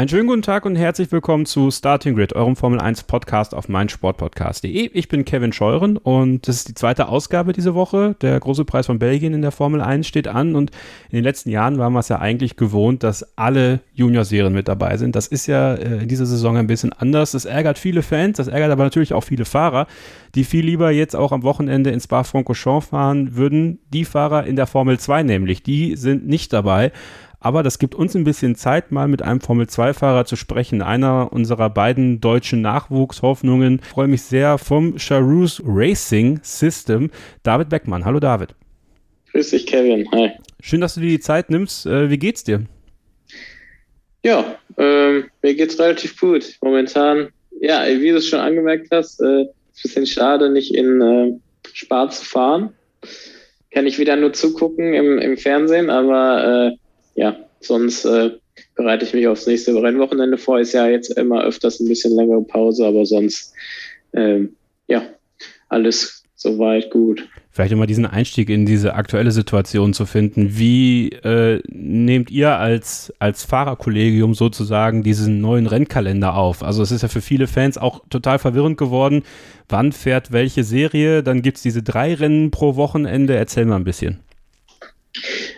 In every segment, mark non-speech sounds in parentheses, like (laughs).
Einen schönen guten Tag und herzlich willkommen zu Starting Grid, eurem Formel 1 Podcast auf meinsportpodcast.de. Ich bin Kevin Scheuren und das ist die zweite Ausgabe diese Woche. Der große Preis von Belgien in der Formel 1 steht an und in den letzten Jahren waren wir es ja eigentlich gewohnt, dass alle Junior-Serien mit dabei sind. Das ist ja äh, in dieser Saison ein bisschen anders. Das ärgert viele Fans, das ärgert aber natürlich auch viele Fahrer, die viel lieber jetzt auch am Wochenende ins Spa-Francorchamps fahren würden. Die Fahrer in der Formel 2 nämlich, die sind nicht dabei. Aber das gibt uns ein bisschen Zeit, mal mit einem Formel-2-Fahrer zu sprechen. Einer unserer beiden deutschen Nachwuchshoffnungen. Ich freue mich sehr vom Charouse Racing System, David Beckmann. Hallo David. Grüß dich, Kevin. Hi. Schön, dass du dir die Zeit nimmst. Äh, wie geht's dir? Ja, ähm, mir geht's relativ gut. Momentan, ja, wie du es schon angemerkt hast, äh, ist ein bisschen schade, nicht in äh, Spa zu fahren. Kann ich wieder nur zugucken im, im Fernsehen, aber äh, ja, sonst äh, bereite ich mich aufs nächste Rennwochenende vor. Ist ja jetzt immer öfters ein bisschen längere Pause, aber sonst, ähm, ja, alles soweit gut. Vielleicht immer diesen Einstieg in diese aktuelle Situation zu finden. Wie äh, nehmt ihr als, als Fahrerkollegium sozusagen diesen neuen Rennkalender auf? Also es ist ja für viele Fans auch total verwirrend geworden. Wann fährt welche Serie? Dann gibt es diese drei Rennen pro Wochenende. Erzähl mal ein bisschen.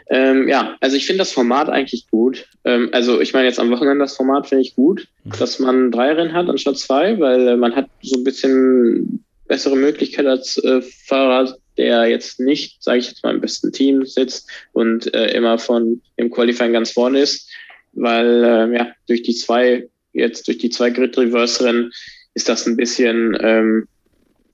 Ähm, ja, also ich finde das Format eigentlich gut. Ähm, also ich meine jetzt am Wochenende das Format finde ich gut, mhm. dass man drei Rennen hat anstatt zwei, weil äh, man hat so ein bisschen bessere Möglichkeit als äh, Fahrer, der jetzt nicht, sage ich jetzt mal, im besten Team sitzt und äh, immer von im Qualifying ganz vorne ist, weil äh, ja durch die zwei jetzt durch die zwei Grid Reverse Rennen ist das ein bisschen ähm,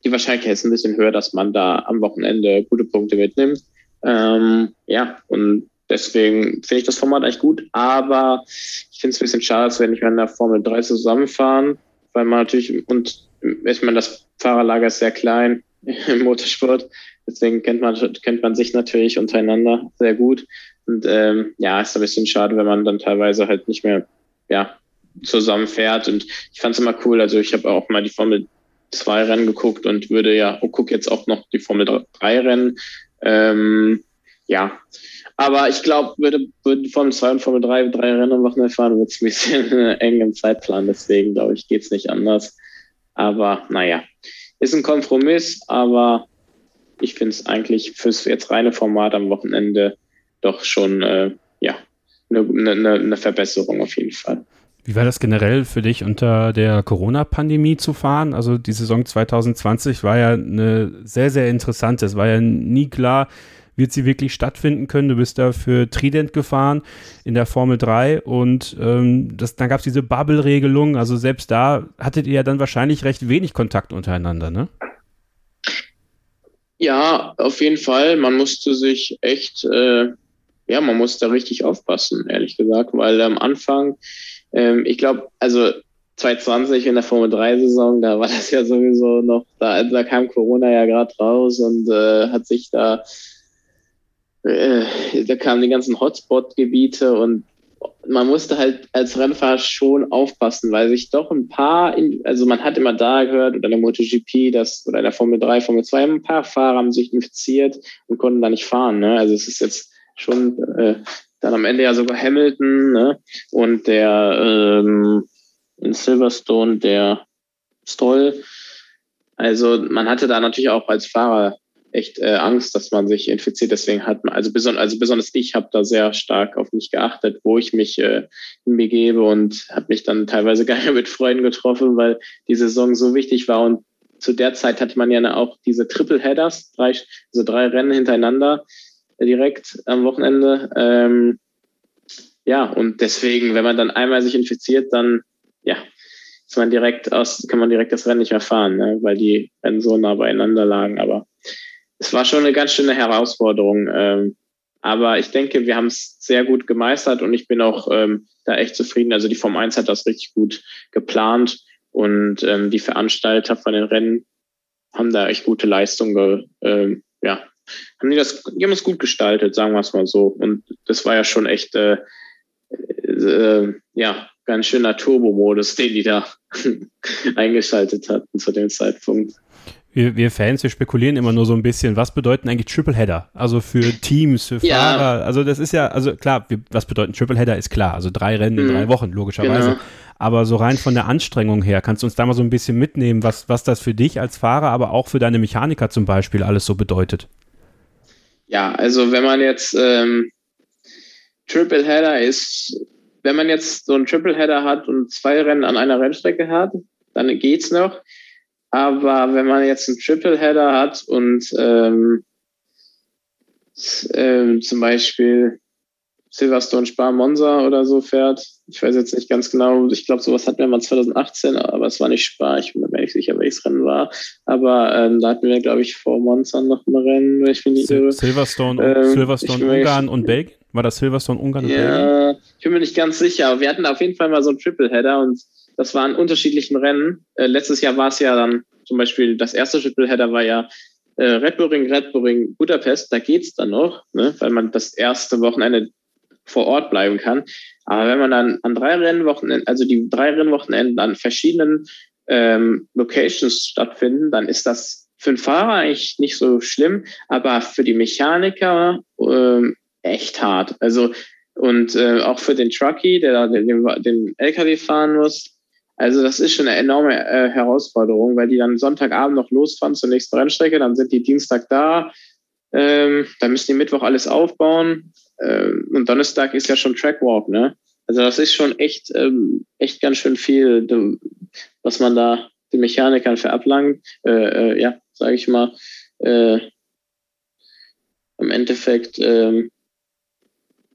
die Wahrscheinlichkeit ist ein bisschen höher, dass man da am Wochenende gute Punkte mitnimmt. Ähm, ja, und deswegen finde ich das Format eigentlich gut, aber ich finde es ein bisschen schade, dass wir nicht mehr in der Formel 3 zusammenfahren, weil man natürlich, und ich meine, das Fahrerlager ist sehr klein im Motorsport, deswegen kennt man, kennt man sich natürlich untereinander sehr gut. Und ähm, ja, ist ein bisschen schade, wenn man dann teilweise halt nicht mehr ja, zusammen fährt. Und ich fand es immer cool, also ich habe auch mal die Formel 2 Rennen geguckt und würde ja, oh, guck jetzt auch noch die Formel 3 Rennen ähm, ja, aber ich glaube, würde, würde Formel 2 und Formel 3 drei Rennen am Wochenende fahren, wird es ein bisschen (laughs) eng im Zeitplan. Deswegen glaube ich, geht es nicht anders. Aber naja, ist ein Kompromiss, aber ich finde es eigentlich fürs jetzt reine Format am Wochenende doch schon äh, ja eine ne, ne Verbesserung auf jeden Fall. Wie war das generell für dich unter der Corona-Pandemie zu fahren? Also die Saison 2020 war ja eine sehr, sehr interessante. Es war ja nie klar, wird sie wirklich stattfinden können. Du bist da für Trident gefahren in der Formel 3 und ähm, das, dann gab es diese Bubble-Regelung. Also selbst da hattet ihr ja dann wahrscheinlich recht wenig Kontakt untereinander, ne? Ja, auf jeden Fall. Man musste sich echt, äh, ja, man musste richtig aufpassen, ehrlich gesagt, weil am Anfang ähm, ich glaube, also 2020 in der Formel 3-Saison, da war das ja sowieso noch, da, da kam Corona ja gerade raus und äh, hat sich da, äh, da kamen die ganzen Hotspot-Gebiete und man musste halt als Rennfahrer schon aufpassen, weil sich doch ein paar, also man hat immer da gehört, oder der MotoGP, das, oder der Formel 3, Formel 2, ein paar Fahrer haben sich infiziert und konnten da nicht fahren. Ne? Also es ist jetzt schon äh, dann am Ende ja sogar Hamilton ne? und der ähm, in Silverstone, der Stoll. Also man hatte da natürlich auch als Fahrer echt äh, Angst, dass man sich infiziert. Deswegen hat man, also, beson also besonders ich habe da sehr stark auf mich geachtet, wo ich mich äh, begebe und habe mich dann teilweise (laughs) gar nicht mit Freunden getroffen, weil die Saison so wichtig war. Und zu der Zeit hatte man ja auch diese Triple Headers, drei, also drei Rennen hintereinander direkt am Wochenende. Ähm, ja, und deswegen, wenn man dann einmal sich infiziert, dann ja, ist man direkt aus, kann man direkt das Rennen nicht mehr fahren, ne? weil die Rennen so nah beieinander lagen. Aber es war schon eine ganz schöne Herausforderung. Ähm, aber ich denke, wir haben es sehr gut gemeistert und ich bin auch ähm, da echt zufrieden. Also die Form 1 hat das richtig gut geplant und ähm, die Veranstalter von den Rennen haben da echt gute Leistungen ähm, ja, haben die das, die haben es gut gestaltet, sagen wir es mal so. Und das war ja schon echt äh, äh, ja, ganz schöner Turbo-Modus, den die da (laughs) eingeschaltet hatten zu dem Zeitpunkt. Wir, wir, Fans, wir spekulieren immer nur so ein bisschen, was bedeuten eigentlich Tripleheader? Also für Teams, für ja. Fahrer. Also das ist ja, also klar, wir, was bedeuten Tripleheader ist klar. Also drei Rennen in mhm. drei Wochen, logischerweise. Genau. Aber so rein von der Anstrengung her, kannst du uns da mal so ein bisschen mitnehmen, was, was das für dich als Fahrer, aber auch für deine Mechaniker zum Beispiel alles so bedeutet? Ja, also wenn man jetzt ähm, Tripleheader ist, wenn man jetzt so einen Tripleheader hat und zwei Rennen an einer Rennstrecke hat, dann geht's noch. Aber wenn man jetzt einen Tripleheader hat und ähm, ähm, zum Beispiel Silverstone Spar Monza oder so fährt. Ich weiß jetzt nicht ganz genau. Ich glaube, sowas hatten wir mal 2018, aber es war nicht Spar. Ich bin mir nicht sicher, welches Rennen war. Aber ähm, da hatten wir, glaube ich, vor Monza noch ein Rennen, wenn ich mich nicht irre. Silverstone, ähm, Silverstone Ungarn und Belgien? War das Silverstone Ungarn und ja, Belgien? Ich bin mir nicht ganz sicher. Aber wir hatten auf jeden Fall mal so einen Tripleheader und das waren unterschiedlichen Rennen. Äh, letztes Jahr war es ja dann zum Beispiel, das erste Tripleheader war ja äh, Red Bull Ring, Red Bull Ring, Budapest, da geht's dann noch, ne, weil man das erste Wochenende vor Ort bleiben kann. Aber wenn man dann an drei Rennwochenenden, also die drei Rennwochenenden an verschiedenen ähm, Locations stattfinden, dann ist das für den Fahrer eigentlich nicht so schlimm, aber für die Mechaniker ähm, echt hart. Also und äh, auch für den Trucky, der da den, den LKW fahren muss. Also das ist schon eine enorme äh, Herausforderung, weil die dann Sonntagabend noch losfahren zur nächsten Rennstrecke, dann sind die Dienstag da, ähm, dann müssen die Mittwoch alles aufbauen ähm, und Donnerstag ist ja schon Trackwalk, ne? Also das ist schon echt, ähm, echt ganz schön viel, was man da den Mechanikern verablangt. Äh, äh, ja, sage ich mal. Äh, Im Endeffekt, ähm,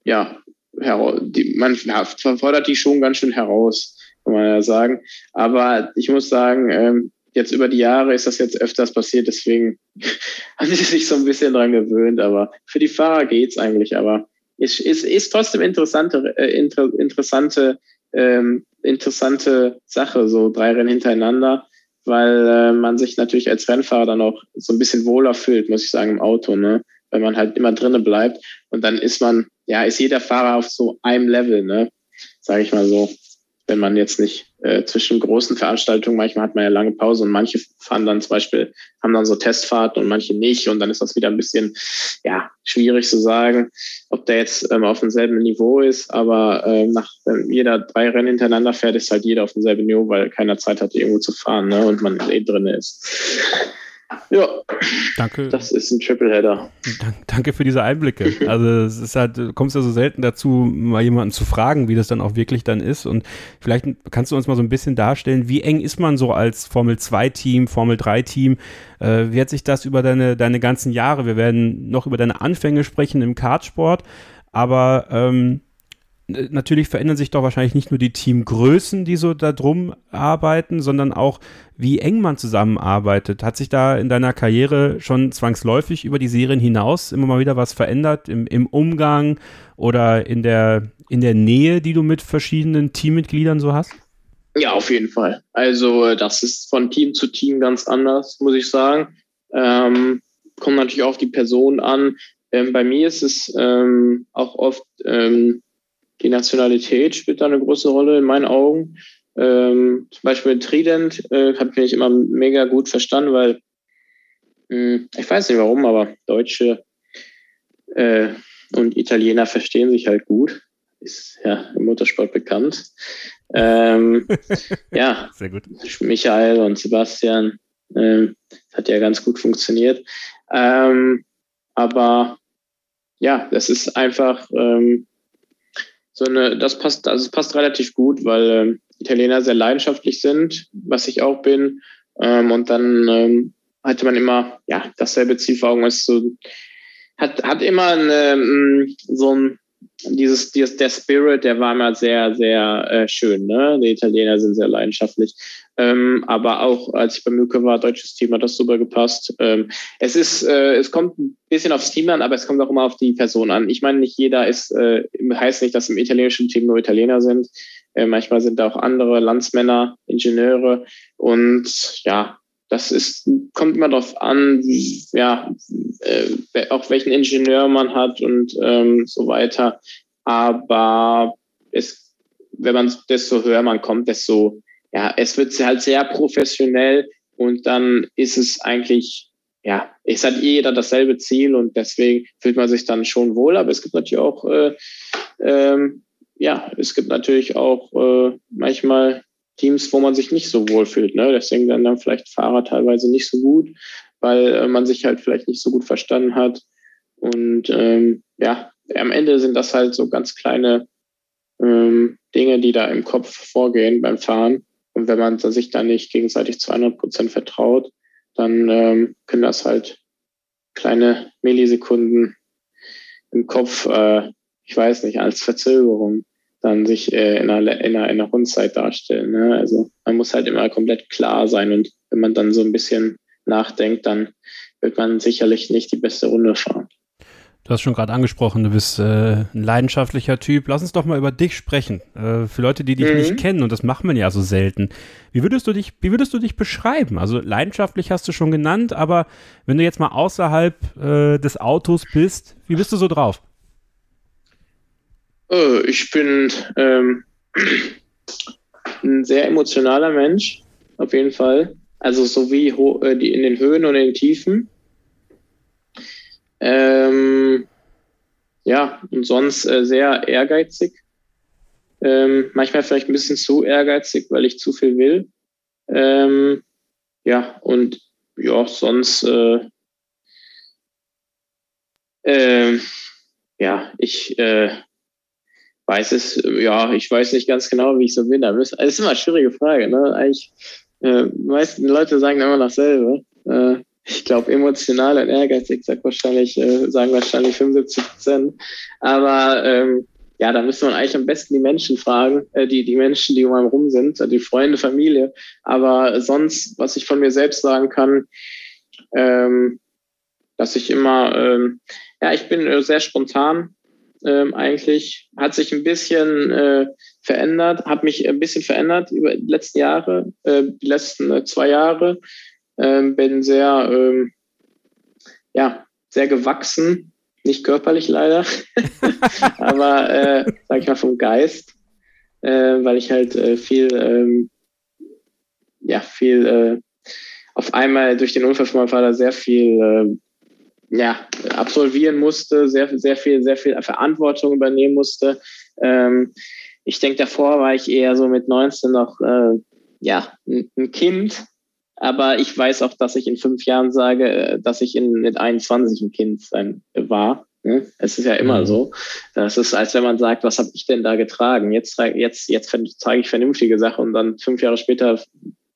ja, die, man ja, fordert die schon ganz schön heraus, kann man ja sagen. Aber ich muss sagen, ähm, jetzt über die Jahre ist das jetzt öfters passiert, deswegen (laughs) haben sie sich so ein bisschen dran gewöhnt. Aber für die Fahrer geht's eigentlich. Aber ist, ist, ist trotzdem interessante, äh, inter, interessante, ähm, interessante Sache, so drei Rennen hintereinander, weil äh, man sich natürlich als Rennfahrer dann auch so ein bisschen wohler fühlt, muss ich sagen, im Auto, ne? Wenn man halt immer drinnen bleibt und dann ist man, ja, ist jeder Fahrer auf so einem Level, ne? Sage ich mal so wenn man jetzt nicht äh, zwischen großen Veranstaltungen, manchmal hat man ja lange Pause und manche fahren dann zum Beispiel, haben dann so Testfahrten und manche nicht. Und dann ist das wieder ein bisschen, ja, schwierig zu sagen, ob der jetzt ähm, auf demselben Niveau ist, aber äh, nach, wenn jeder drei Rennen hintereinander fährt, ist halt jeder auf demselben Niveau, weil keiner Zeit hat, irgendwo zu fahren ne, und man eh drin ist. Ja. Danke. Das ist ein Tripleheader. Danke für diese Einblicke. Also es ist halt, du kommst ja so selten dazu, mal jemanden zu fragen, wie das dann auch wirklich dann ist. Und vielleicht kannst du uns mal so ein bisschen darstellen, wie eng ist man so als Formel 2-Team, Formel 3-Team? Äh, wie hat sich das über deine, deine ganzen Jahre? Wir werden noch über deine Anfänge sprechen im Kartsport, aber ähm, natürlich verändern sich doch wahrscheinlich nicht nur die Teamgrößen, die so da drum arbeiten, sondern auch, wie eng man zusammenarbeitet. Hat sich da in deiner Karriere schon zwangsläufig über die Serien hinaus immer mal wieder was verändert im, im Umgang oder in der, in der Nähe, die du mit verschiedenen Teammitgliedern so hast? Ja, auf jeden Fall. Also das ist von Team zu Team ganz anders, muss ich sagen. Ähm, kommt natürlich auf die Person an. Ähm, bei mir ist es ähm, auch oft ähm, die Nationalität spielt da eine große Rolle in meinen Augen. Ähm, zum Beispiel Trident äh, habe ich immer mega gut verstanden, weil mh, hm, ich weiß nicht warum, aber Deutsche äh, und Italiener verstehen sich halt gut. Ist ja im Motorsport bekannt. Ähm, (laughs) ja, sehr gut. Michael und Sebastian ähm, hat ja ganz gut funktioniert. Ähm, aber ja, das ist einfach ähm, so eine, das passt, also es passt relativ gut, weil ähm, Italiener sehr leidenschaftlich sind, was ich auch bin. Ähm, und dann ähm, hatte man immer, ja, dasselbe Ziel vor Augen. Ist so, hat, hat immer eine, mm, so ein, dieses, dieses, der Spirit, der war immer sehr, sehr äh, schön. Ne? Die Italiener sind sehr leidenschaftlich. Ähm, aber auch als ich bei Mücke war, deutsches Team, hat das super gepasst. Ähm, es ist, äh, es kommt ein bisschen aufs Team an, aber es kommt auch immer auf die Person an. Ich meine, nicht jeder ist, äh, heißt nicht, dass im italienischen Team nur Italiener sind. Äh, manchmal sind da auch andere Landsmänner, Ingenieure und ja, das ist, kommt immer darauf an, ja, äh, auch welchen Ingenieur man hat und ähm, so weiter. Aber es wenn man desto höher man kommt, desto, ja, es wird halt sehr professionell und dann ist es eigentlich, ja, es hat jeder dasselbe Ziel und deswegen fühlt man sich dann schon wohl, aber es gibt natürlich auch, äh, ähm, ja, es gibt natürlich auch äh, manchmal Teams, wo man sich nicht so wohl fühlt. Ne? Deswegen dann, dann vielleicht Fahrer teilweise nicht so gut, weil äh, man sich halt vielleicht nicht so gut verstanden hat. Und ähm, ja, am Ende sind das halt so ganz kleine ähm, Dinge, die da im Kopf vorgehen beim Fahren. Und wenn man sich dann nicht gegenseitig zu 100 Prozent vertraut, dann ähm, können das halt kleine Millisekunden im Kopf, äh, ich weiß nicht, als Verzögerung dann sich äh, in, einer, in, einer, in einer Rundzeit darstellen. Ne? Also man muss halt immer komplett klar sein und wenn man dann so ein bisschen nachdenkt, dann wird man sicherlich nicht die beste Runde fahren. Du hast schon gerade angesprochen, du bist äh, ein leidenschaftlicher Typ. Lass uns doch mal über dich sprechen. Äh, für Leute, die dich mhm. nicht kennen, und das macht man ja so selten. Wie würdest du dich, wie würdest du dich beschreiben? Also leidenschaftlich hast du schon genannt, aber wenn du jetzt mal außerhalb äh, des Autos bist, wie bist du so drauf? Oh, ich bin ähm, ein sehr emotionaler Mensch, auf jeden Fall. Also so wie äh, die in den Höhen und in den Tiefen. Ähm, ja, und sonst äh, sehr ehrgeizig. Ähm, manchmal vielleicht ein bisschen zu ehrgeizig, weil ich zu viel will. Ähm, ja, und ja, sonst äh, äh, ja, ich äh, weiß es, ja, ich weiß nicht ganz genau, wie ich so bin. Das ist immer eine schwierige Frage. Ne? Eigentlich, äh, die meisten Leute sagen immer dasselbe. Ich glaube, emotional und ehrgeizig sagt wahrscheinlich, äh, sagen wahrscheinlich 75 Prozent. Aber ähm, ja, da müsste man eigentlich am besten die Menschen fragen, äh, die, die Menschen, die um einen rum sind, die Freunde, Familie. Aber sonst, was ich von mir selbst sagen kann, ähm, dass ich immer, ähm, ja, ich bin äh, sehr spontan ähm, eigentlich, hat sich ein bisschen äh, verändert, hat mich ein bisschen verändert über die letzten Jahre, äh, die letzten äh, zwei Jahre. Ähm, bin sehr, ähm, ja, sehr gewachsen, nicht körperlich leider, (laughs) aber äh, sag ich mal vom Geist, äh, weil ich halt äh, viel, ähm, ja, viel äh, auf einmal durch den Unfall von meinem Vater sehr viel äh, ja, absolvieren musste, sehr, sehr viel, sehr viel Verantwortung übernehmen musste. Ähm, ich denke, davor war ich eher so mit 19 noch äh, ja, ein Kind, aber ich weiß auch, dass ich in fünf Jahren sage, äh, dass ich in, mit 21 ein Kind sein war. Ne? Es ist ja immer mhm. so. Das ist, als wenn man sagt, was habe ich denn da getragen? Jetzt, jetzt, jetzt zeige ich vernünftige Sachen und dann fünf Jahre später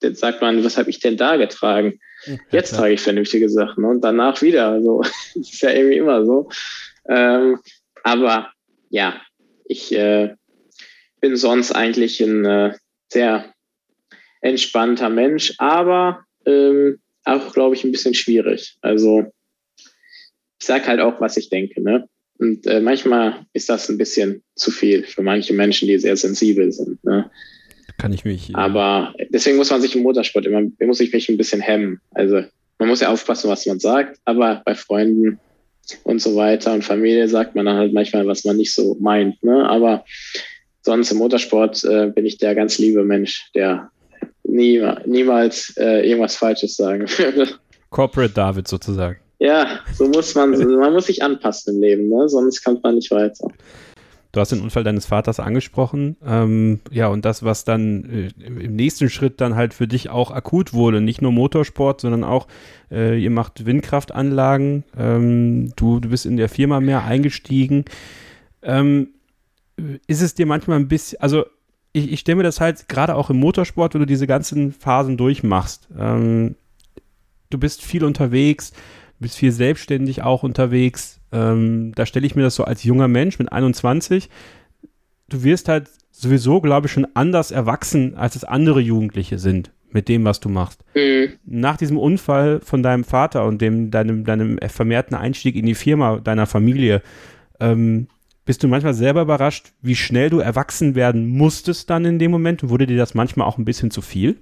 sagt man, was habe ich denn da getragen? Jetzt trage ich vernünftige Sachen und danach wieder. Also, (laughs) das ist ja irgendwie immer so. Ähm, aber ja, ich äh, bin sonst eigentlich ein äh, sehr entspannter Mensch, aber ähm, auch, glaube ich, ein bisschen schwierig. Also ich sage halt auch, was ich denke. Ne? Und äh, manchmal ist das ein bisschen zu viel für manche Menschen, die sehr sensibel sind. Ne? Kann ich mich. Ja. Aber deswegen muss man sich im Motorsport immer, muss ich mich ein bisschen hemmen. Also man muss ja aufpassen, was man sagt, aber bei Freunden und so weiter und Familie sagt man dann halt manchmal, was man nicht so meint. Ne? Aber sonst im Motorsport äh, bin ich der ganz liebe Mensch, der nie, niemals äh, irgendwas Falsches sagen (laughs) würde. Corporate David sozusagen. Ja, so muss man, man muss sich anpassen im Leben, ne? sonst kommt man nicht weiter. Du hast den Unfall deines Vaters angesprochen. Ähm, ja, und das, was dann äh, im nächsten Schritt dann halt für dich auch akut wurde, nicht nur Motorsport, sondern auch, äh, ihr macht Windkraftanlagen, ähm, du, du bist in der Firma mehr eingestiegen. Ähm, ist es dir manchmal ein bisschen, also ich, ich stelle mir das halt gerade auch im Motorsport, wenn du diese ganzen Phasen durchmachst. Ähm, du bist viel unterwegs, bist viel selbstständig auch unterwegs. Ähm, da stelle ich mir das so als junger Mensch mit 21. Du wirst halt sowieso, glaube ich, schon anders erwachsen, als es andere Jugendliche sind mit dem, was du machst. Mhm. Nach diesem Unfall von deinem Vater und dem, deinem, deinem vermehrten Einstieg in die Firma deiner Familie, ähm, bist du manchmal selber überrascht, wie schnell du erwachsen werden musstest dann in dem Moment? Wurde dir das manchmal auch ein bisschen zu viel?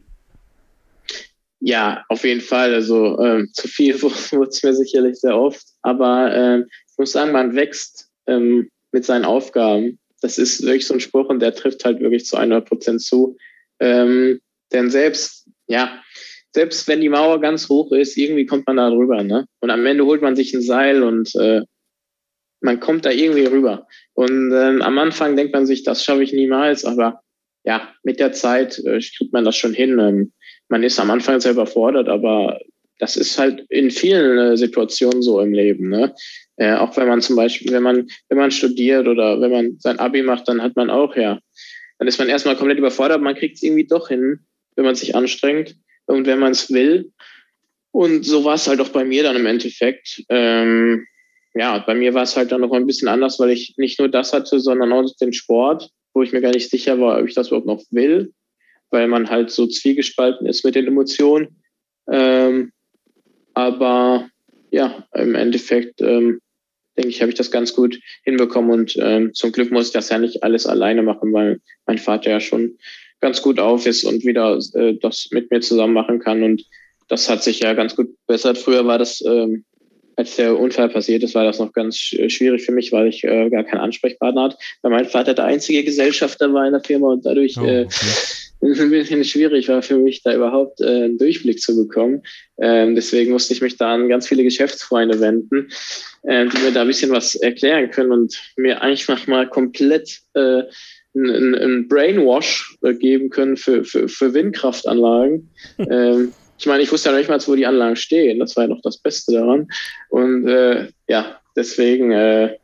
Ja, auf jeden Fall. Also ähm, (laughs) zu viel wurde es mir sicherlich sehr oft. Aber äh, ich muss sagen, man wächst ähm, mit seinen Aufgaben. das ist wirklich so ein Spruch und der trifft halt wirklich zu 100 Prozent zu. Ähm, denn selbst, ja, selbst wenn die Mauer ganz hoch ist, irgendwie kommt man da drüber, ne? Und am Ende holt man sich ein Seil und äh, man kommt da irgendwie rüber. Und ähm, am Anfang denkt man sich, das schaffe ich niemals, aber ja, mit der Zeit äh, kriegt man das schon hin. Ähm, man ist am Anfang selber überfordert, aber das ist halt in vielen äh, Situationen so im Leben. Ne? Äh, auch wenn man zum Beispiel, wenn man, wenn man studiert oder wenn man sein Abi macht, dann hat man auch, ja, dann ist man erstmal komplett überfordert, man kriegt es irgendwie doch hin, wenn man sich anstrengt und wenn man es will. Und so war es halt auch bei mir dann im Endeffekt. Ähm, ja, bei mir war es halt dann noch ein bisschen anders, weil ich nicht nur das hatte, sondern auch den Sport, wo ich mir gar nicht sicher war, ob ich das überhaupt noch will, weil man halt so zwiegespalten ist mit den Emotionen. Ähm, aber ja, im Endeffekt ähm, denke ich, habe ich das ganz gut hinbekommen und ähm, zum Glück muss ich das ja nicht alles alleine machen, weil mein Vater ja schon ganz gut auf ist und wieder äh, das mit mir zusammen machen kann und das hat sich ja ganz gut verbessert. Früher war das, ähm, als der Unfall passiert ist, war das noch ganz schwierig für mich, weil ich äh, gar keinen Ansprechpartner hatte, weil mein Vater der einzige Gesellschafter war in der Firma und dadurch oh, äh, okay. äh, (laughs) ein bisschen schwierig war für mich, da überhaupt äh, einen Durchblick zu bekommen. Ähm, deswegen musste ich mich da an ganz viele Geschäftsfreunde wenden, äh, die mir da ein bisschen was erklären können und mir eigentlich mal komplett äh, einen, einen Brainwash äh, geben können für, für, für Windkraftanlagen. Hm. (laughs) Ähm, ich meine, ich wusste ja nicht mal, wo die Anlagen stehen. Das war ja noch das Beste daran. Und äh, ja, deswegen, äh,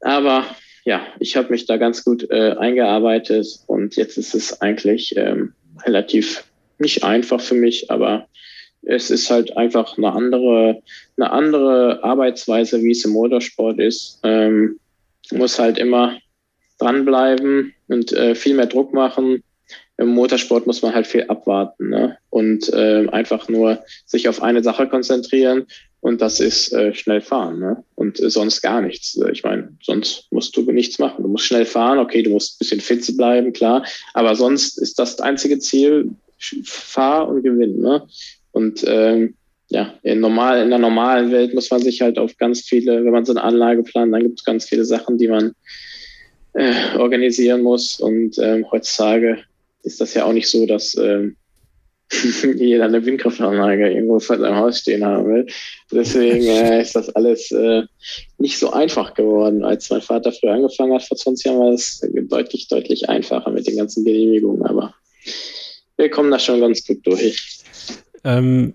aber ja, ich habe mich da ganz gut äh, eingearbeitet und jetzt ist es eigentlich ähm, relativ nicht einfach für mich, aber es ist halt einfach eine andere, eine andere Arbeitsweise, wie es im Motorsport ist. Ähm, muss halt immer dranbleiben und äh, viel mehr Druck machen. Im Motorsport muss man halt viel abwarten ne? und äh, einfach nur sich auf eine Sache konzentrieren und das ist äh, schnell fahren ne? und äh, sonst gar nichts. Ich meine, sonst musst du nichts machen. Du musst schnell fahren, okay, du musst ein bisschen fit bleiben, klar, aber sonst ist das, das einzige Ziel, fahr und gewinn. Ne? Und ähm, ja, in, normal, in der normalen Welt muss man sich halt auf ganz viele, wenn man so eine Anlage plant, dann gibt es ganz viele Sachen, die man äh, organisieren muss. Und ähm, heutzutage ist das ja auch nicht so, dass ähm, (laughs) jeder eine Windkraftanlage irgendwo vor seinem Haus stehen haben will. Deswegen (laughs) äh, ist das alles äh, nicht so einfach geworden. Als mein Vater früher angefangen hat, vor 20 Jahren, war es deutlich, deutlich einfacher mit den ganzen Genehmigungen. Aber wir kommen da schon ganz gut durch. Ähm,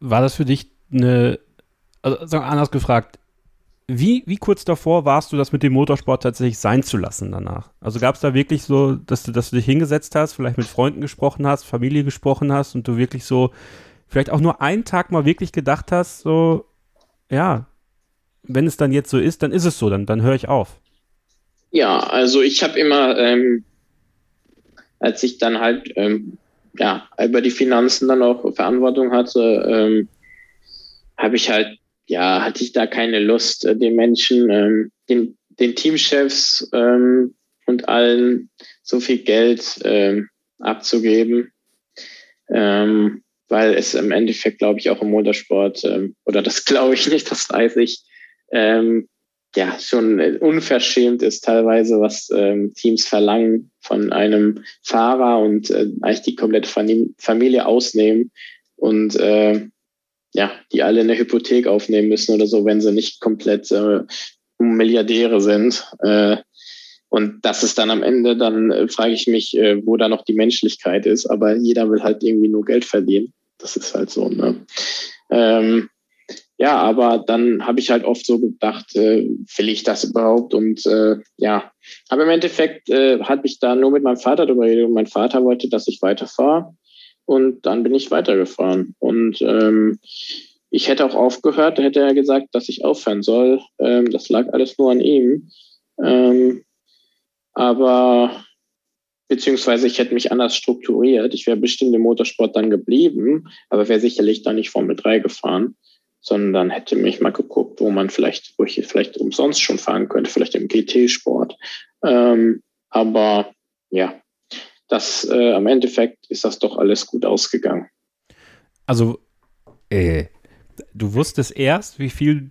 war das für dich eine, also anders gefragt, wie, wie kurz davor warst du, das mit dem Motorsport tatsächlich sein zu lassen danach? Also gab es da wirklich so, dass du, dass du dich hingesetzt hast, vielleicht mit Freunden gesprochen hast, Familie gesprochen hast und du wirklich so, vielleicht auch nur einen Tag mal wirklich gedacht hast, so, ja, wenn es dann jetzt so ist, dann ist es so, dann, dann höre ich auf. Ja, also ich habe immer, ähm, als ich dann halt ähm, ja, über die Finanzen dann auch Verantwortung hatte, ähm, habe ich halt ja, hatte ich da keine Lust, äh, den Menschen, ähm, den, den Teamchefs ähm, und allen so viel Geld ähm, abzugeben, ähm, weil es im Endeffekt, glaube ich, auch im Motorsport, ähm, oder das (laughs) glaube ich nicht, das weiß ich, ähm, ja, schon unverschämt ist teilweise, was ähm, Teams verlangen von einem Fahrer und äh, eigentlich die komplette Familie ausnehmen. Und äh, ja, die alle eine Hypothek aufnehmen müssen oder so, wenn sie nicht komplett äh, Milliardäre sind. Äh, und das ist dann am Ende, dann äh, frage ich mich, äh, wo da noch die Menschlichkeit ist. Aber jeder will halt irgendwie nur Geld verdienen. Das ist halt so. Ne? Ähm, ja, aber dann habe ich halt oft so gedacht, äh, will ich das überhaupt? Und äh, ja, aber im Endeffekt äh, hatte ich da nur mit meinem Vater darüber geredet und mein Vater wollte, dass ich weiterfahre. Und dann bin ich weitergefahren. Und ähm, ich hätte auch aufgehört, hätte er gesagt, dass ich aufhören soll. Ähm, das lag alles nur an ihm. Ähm, aber beziehungsweise ich hätte mich anders strukturiert. Ich wäre bestimmt im Motorsport dann geblieben, aber wäre sicherlich dann nicht Formel 3 gefahren, sondern hätte mich mal geguckt, wo man vielleicht, wo ich vielleicht umsonst schon fahren könnte, vielleicht im GT-Sport. Ähm, aber ja, das äh, am Endeffekt ist das doch alles gut ausgegangen. Also, äh, du wusstest erst, wie viel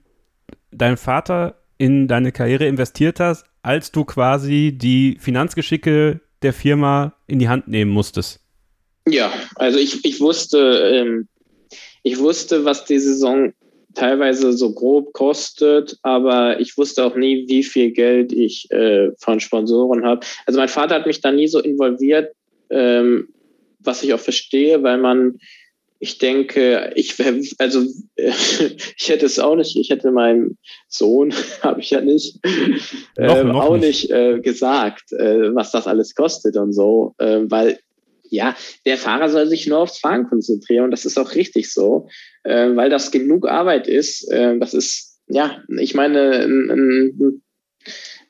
dein Vater in deine Karriere investiert hat, als du quasi die Finanzgeschicke der Firma in die Hand nehmen musstest? Ja, also ich, ich wusste, ähm, ich wusste, was die Saison teilweise so grob kostet, aber ich wusste auch nie, wie viel Geld ich äh, von Sponsoren habe. Also mein Vater hat mich da nie so involviert, ähm, was ich auch verstehe, weil man, ich denke, ich also (laughs) ich hätte es auch nicht, ich hätte meinem Sohn, (laughs) habe ich ja nicht, noch, äh, noch auch nicht, nicht äh, gesagt, äh, was das alles kostet und so, äh, weil ja, der Fahrer soll sich nur aufs Fahren konzentrieren und das ist auch richtig so, äh, weil das genug Arbeit ist. Äh, das ist, ja, ich meine, ein, ein,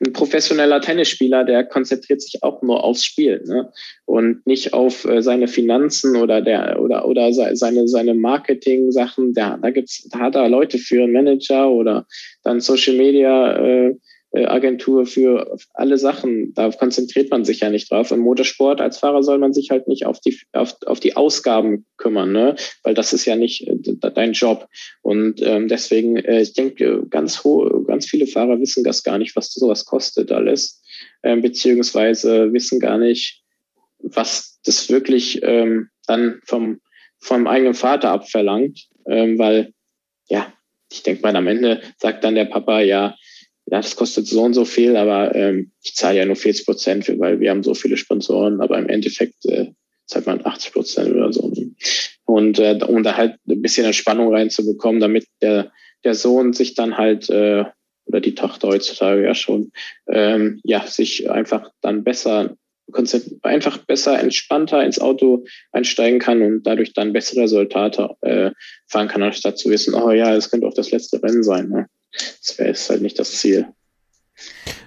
ein, professioneller Tennisspieler, der konzentriert sich auch nur aufs Spiel ne? und nicht auf äh, seine Finanzen oder der oder oder seine seine Marketing-Sachen. Da, da gibt's, da hat er Leute für, einen Manager oder dann Social Media. Äh, Agentur für alle Sachen. Da konzentriert man sich ja nicht drauf. Im Motorsport als Fahrer soll man sich halt nicht auf die, auf, auf die Ausgaben kümmern, ne? weil das ist ja nicht äh, dein Job. Und ähm, deswegen, äh, ich denke, ganz hohe, ganz viele Fahrer wissen das gar nicht, was sowas kostet alles, ähm, beziehungsweise wissen gar nicht, was das wirklich ähm, dann vom, vom eigenen Vater abverlangt, ähm, weil ja, ich denke mal, am Ende sagt dann der Papa, ja, ja, das kostet so und so viel, aber ähm, ich zahle ja nur 40 Prozent weil wir haben so viele Sponsoren, aber im Endeffekt äh, zahlt man 80 Prozent oder so. Und äh, um da halt ein bisschen Entspannung reinzubekommen, damit der, der Sohn sich dann halt, äh, oder die Tochter heutzutage ja schon, ähm, ja, sich einfach dann besser einfach besser entspannter ins Auto einsteigen kann und dadurch dann bessere Resultate äh, fahren kann, anstatt zu wissen, oh ja, es könnte auch das letzte Rennen sein. Ne? Das wäre jetzt halt nicht das Ziel.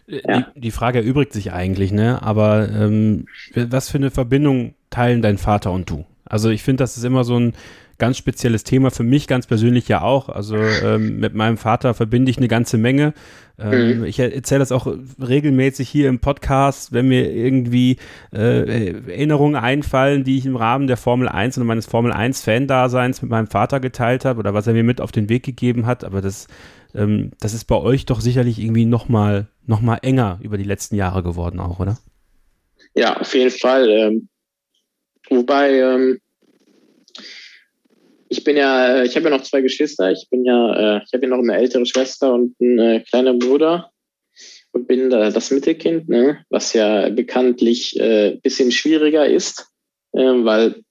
Äh, ja. Die, die, Frage erübrigt sich eigentlich, ne? Aber ähm, was für eine Verbindung teilen dein Vater und du? Also ich finde, das ist immer so ein ganz spezielles Thema für mich ganz persönlich ja auch. Also ähm, mit meinem Vater verbinde ich eine ganze Menge. Ähm, mhm. Ich erzähle das auch regelmäßig hier im Podcast, wenn mir irgendwie äh, Erinnerungen einfallen, die ich im Rahmen der Formel 1 und meines Formel 1 Fan-Daseins mit meinem Vater geteilt habe oder was er mir mit auf den Weg gegeben hat. Aber das ähm, das ist bei euch doch sicherlich irgendwie nochmal noch mal enger über die letzten Jahre geworden auch, oder? Ja, auf jeden Fall. Ähm, wobei, ähm, ich bin ja, äh, ich habe ja noch zwei Geschwister. Ich bin ja, äh, ich habe ja noch eine ältere Schwester und einen äh, kleinen Bruder und bin da das Mittelkind, ne? was ja bekanntlich äh, bisschen schwieriger ist, äh, weil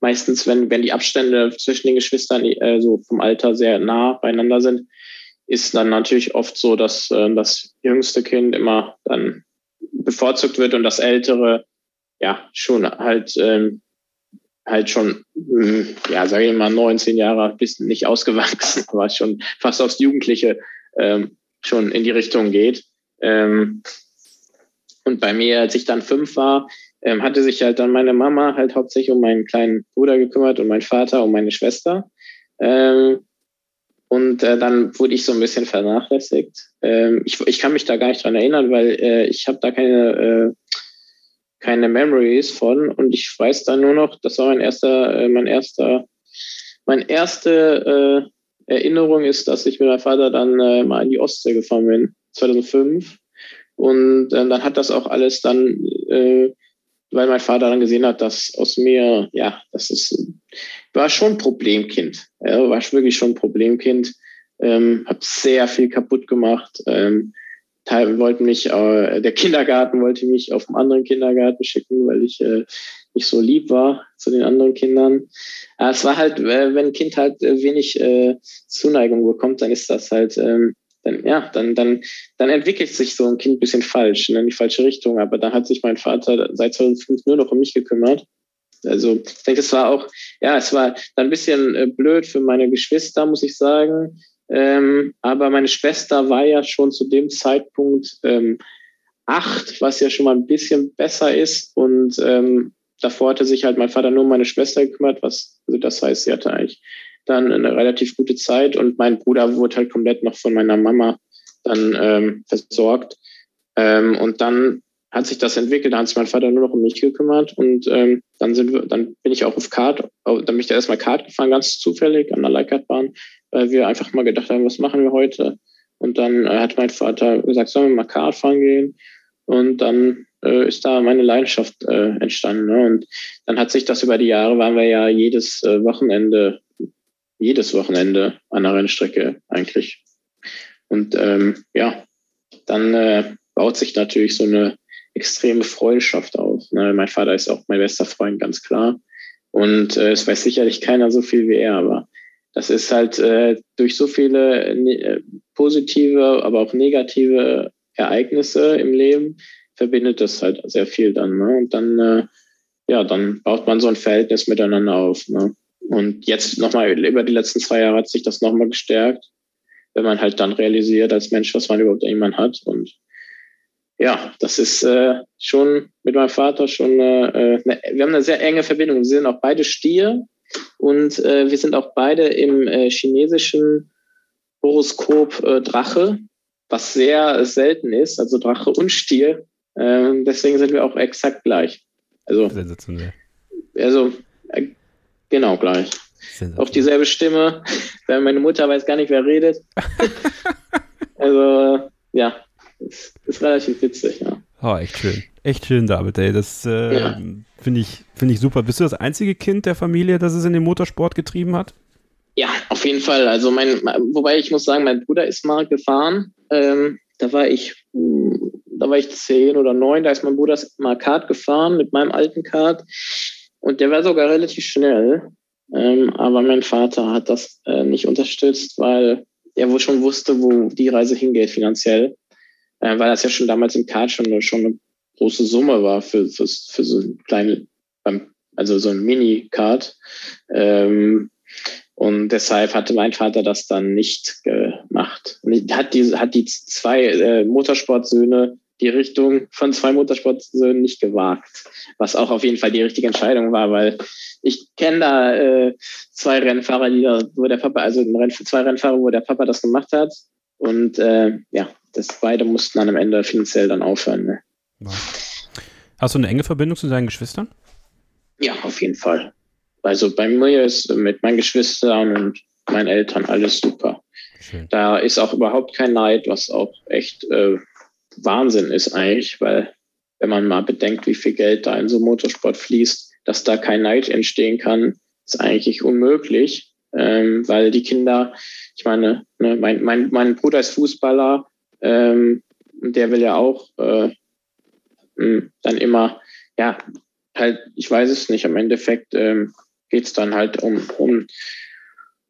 meistens, wenn, wenn die Abstände zwischen den Geschwistern äh, so vom Alter sehr nah beieinander sind, ist dann natürlich oft so, dass äh, das jüngste Kind immer dann bevorzugt wird und das ältere ja schon halt ähm, halt schon hm, ja sage ich mal 19 Jahre bis nicht ausgewachsen, (laughs) aber schon fast aufs Jugendliche ähm, schon in die Richtung geht. Ähm, und bei mir, als ich dann fünf war, ähm, hatte sich halt dann meine Mama halt hauptsächlich um meinen kleinen Bruder gekümmert und mein Vater um meine Schwester. Ähm, und äh, dann wurde ich so ein bisschen vernachlässigt. Ähm, ich, ich kann mich da gar nicht dran erinnern, weil äh, ich habe da keine, äh, keine Memories von. Und ich weiß dann nur noch, das war mein erster, äh, mein erster, meine erste äh, Erinnerung ist, dass ich mit meinem Vater dann äh, mal in die Ostsee gefahren bin, 2005. Und äh, dann hat das auch alles dann, äh, weil mein Vater dann gesehen hat, dass aus mir, ja, das ist war schon ein Problemkind. Ja, war wirklich schon ein Problemkind. Ähm, hab sehr viel kaputt gemacht. Ähm, wollten mich, äh, der Kindergarten wollte mich auf einen anderen Kindergarten schicken, weil ich äh, nicht so lieb war zu den anderen Kindern. Aber es war halt, äh, wenn ein Kind halt äh, wenig äh, Zuneigung bekommt, dann ist das halt, ähm, dann, ja, dann, dann, dann entwickelt sich so ein Kind ein bisschen falsch, ne, in die falsche Richtung. Aber dann hat sich mein Vater seit 2005 nur noch um mich gekümmert. Also ich denke, es war auch, ja, es war dann ein bisschen äh, blöd für meine Geschwister, muss ich sagen. Ähm, aber meine Schwester war ja schon zu dem Zeitpunkt ähm, acht, was ja schon mal ein bisschen besser ist. Und ähm, davor hatte sich halt mein Vater nur um meine Schwester gekümmert, was, also das heißt, sie hatte eigentlich dann eine relativ gute Zeit und mein Bruder wurde halt komplett noch von meiner Mama dann ähm, versorgt. Ähm, und dann hat sich das entwickelt, da hat sich mein Vater nur noch um mich gekümmert und ähm, dann sind wir, dann bin ich auch auf Kart, dann bin ich da erstmal Kart gefahren, ganz zufällig an der Leikartbahn, weil wir einfach mal gedacht haben, was machen wir heute? Und dann äh, hat mein Vater gesagt, sollen wir mal Kart fahren gehen? Und dann äh, ist da meine Leidenschaft äh, entstanden. Ne? Und dann hat sich das über die Jahre, waren wir ja jedes äh, Wochenende, jedes Wochenende an der Rennstrecke eigentlich. Und ähm, ja, dann äh, baut sich natürlich so eine extreme Freundschaft auf. Ne? Mein Vater ist auch mein bester Freund, ganz klar. Und äh, es weiß sicherlich keiner so viel wie er, aber das ist halt äh, durch so viele äh, positive, aber auch negative Ereignisse im Leben verbindet das halt sehr viel dann. Ne? Und dann, äh, ja, dann baut man so ein Verhältnis miteinander auf. Ne? Und jetzt nochmal über die letzten zwei Jahre hat sich das nochmal gestärkt, wenn man halt dann realisiert als Mensch, was man überhaupt jemand hat. Und ja, das ist äh, schon mit meinem Vater schon, äh, ne, wir haben eine sehr enge Verbindung. Wir sind auch beide Stier und äh, wir sind auch beide im äh, chinesischen Horoskop äh, Drache, was sehr selten ist, also Drache und Stier. Äh, deswegen sind wir auch exakt gleich. Also. Also, äh, genau gleich. Auch dieselbe Stimme. (laughs) Meine Mutter weiß gar nicht, wer redet. (laughs) also, ja, ist, ist relativ witzig, ja. Oh, echt schön. Echt schön, David, ey. Das äh, ja. finde ich, find ich super. Bist du das einzige Kind der Familie, das es in den Motorsport getrieben hat? Ja, auf jeden Fall. Also mein, wobei ich muss sagen, mein Bruder ist mal gefahren. Ähm, da war ich, da war ich zehn oder neun, da ist mein Bruder mal Kart gefahren mit meinem alten Kart. Und der war sogar relativ schnell. Ähm, aber mein Vater hat das äh, nicht unterstützt, weil er wohl schon wusste, wo die Reise hingeht finanziell äh, weil das ja schon damals im Kart schon, schon eine große Summe war für, für, für so ein kleines, also so ein Mini-Kart. Ähm, und deshalb hatte mein Vater das dann nicht gemacht. Hat die, hat die zwei äh, Motorsportsöhne die Richtung von zwei Motorsportsöhnen nicht gewagt. Was auch auf jeden Fall die richtige Entscheidung war, weil ich kenne da äh, zwei Rennfahrer, die da, wo der Papa, also Renn, zwei Rennfahrer, wo der Papa das gemacht hat. Und äh, ja, das beide mussten dann am Ende finanziell dann aufhören. Ne? Hast du eine enge Verbindung zu deinen Geschwistern? Ja, auf jeden Fall. Also bei mir ist mit meinen Geschwistern und meinen Eltern alles super. Schön. Da ist auch überhaupt kein Neid, was auch echt äh, Wahnsinn ist eigentlich, weil wenn man mal bedenkt, wie viel Geld da in so Motorsport fließt, dass da kein Neid entstehen kann, ist eigentlich unmöglich, ähm, weil die Kinder, ich meine, ne, mein, mein, mein Bruder ist Fußballer, ähm, der will ja auch äh, dann immer, ja, halt, ich weiß es nicht, am Endeffekt ähm, geht es dann halt um, um,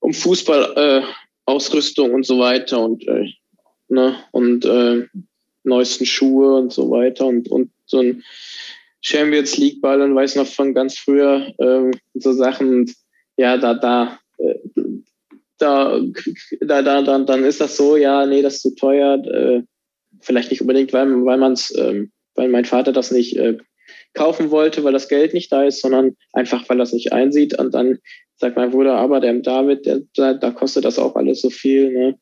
um Fußballausrüstung äh, und so weiter und, äh, ne, und äh, neuesten Schuhe und so weiter und, und so ein Champions League Ball und weiß noch von ganz früher äh, so Sachen, ja, da, da, äh, da, da, da, dann, dann ist das so, ja, nee, das ist zu teuer. Äh, vielleicht nicht unbedingt, weil, weil man es, ähm, weil mein Vater das nicht äh, kaufen wollte, weil das Geld nicht da ist, sondern einfach, weil er es nicht einsieht. Und dann sagt mein Bruder, aber der David, der, da, da kostet das auch alles so viel. Ne?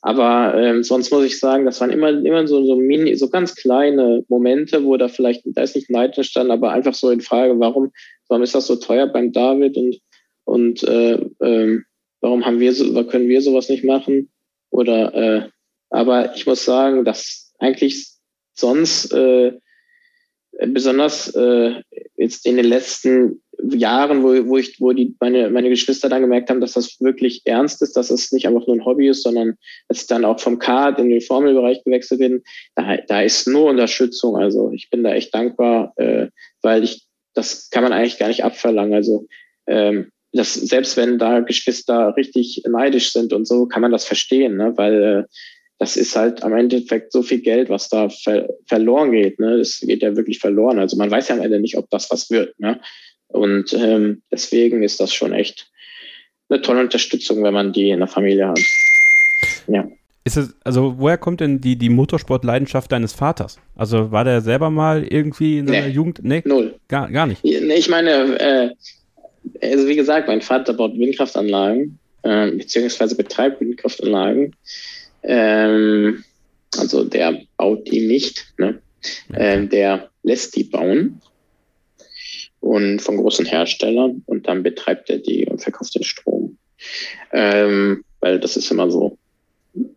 Aber ähm, sonst muss ich sagen, das waren immer, immer so, so mini, so ganz kleine Momente, wo da vielleicht, da ist nicht Neid entstanden, aber einfach so in Frage, warum, warum ist das so teuer beim David und, und äh, ähm, Warum haben wir so, können wir sowas nicht machen? Oder äh, aber ich muss sagen, dass eigentlich sonst äh, besonders äh, jetzt in den letzten Jahren, wo, wo ich, wo die meine, meine Geschwister dann gemerkt haben, dass das wirklich ernst ist, dass es nicht einfach nur ein Hobby ist, sondern dass ich dann auch vom Kart in den Formelbereich gewechselt bin, da, da ist nur Unterstützung. Also ich bin da echt dankbar, äh, weil ich das kann man eigentlich gar nicht abverlangen. Also ähm, das, selbst wenn da Geschwister richtig neidisch sind und so, kann man das verstehen, ne? weil äh, das ist halt am Endeffekt so viel Geld, was da ver verloren geht. Ne? Das geht ja wirklich verloren. Also man weiß ja am Ende nicht, ob das was wird. Ne? Und ähm, deswegen ist das schon echt eine tolle Unterstützung, wenn man die in der Familie hat. Ja. Ist es, also woher kommt denn die, die Motorsportleidenschaft deines Vaters? Also war der selber mal irgendwie in seiner nee, Jugend? Nee, null. Gar, gar nicht. Nee, ich meine, äh, also wie gesagt, mein Vater baut Windkraftanlagen, äh, beziehungsweise betreibt Windkraftanlagen. Ähm, also der baut die nicht, ne? Okay. Äh, der lässt die bauen und von großen Herstellern und dann betreibt er die und verkauft den Strom. Ähm, weil das ist immer so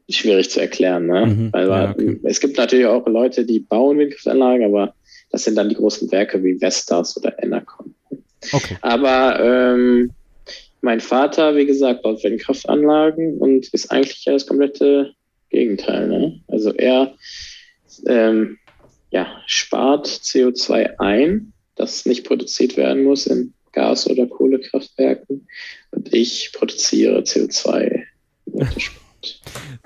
schwierig zu erklären. Ne? Mhm, Weil ja, okay. es gibt natürlich auch Leute, die bauen Windkraftanlagen, aber das sind dann die großen Werke wie Vestas oder Enercon. Okay. Aber ähm, mein Vater, wie gesagt, baut Windkraftanlagen und ist eigentlich ja das komplette Gegenteil. Ne? Also er ähm, ja, spart CO2 ein, das nicht produziert werden muss in Gas- oder Kohlekraftwerken. Und ich produziere CO2. (laughs)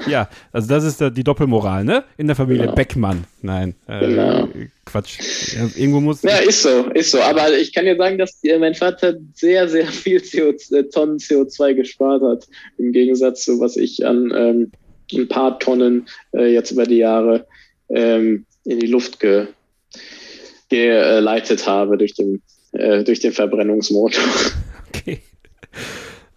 Ja, also das ist die Doppelmoral, ne? In der Familie Genau. Beckmann. Nein, äh, Genau. Quatsch. Ja, irgendwo muss. Ja, ist so, ist so. Aber ich kann dir sagen, dass äh, mein Vater sehr, sehr viel CO2, äh, Tonnen CO2 gespart hat. Im Gegensatz zu was ich an ähm, ein paar Tonnen äh, jetzt über die Jahre ähm, in die Luft ge, geleitet habe durch den, äh, durch den Verbrennungsmotor. (laughs) Okay.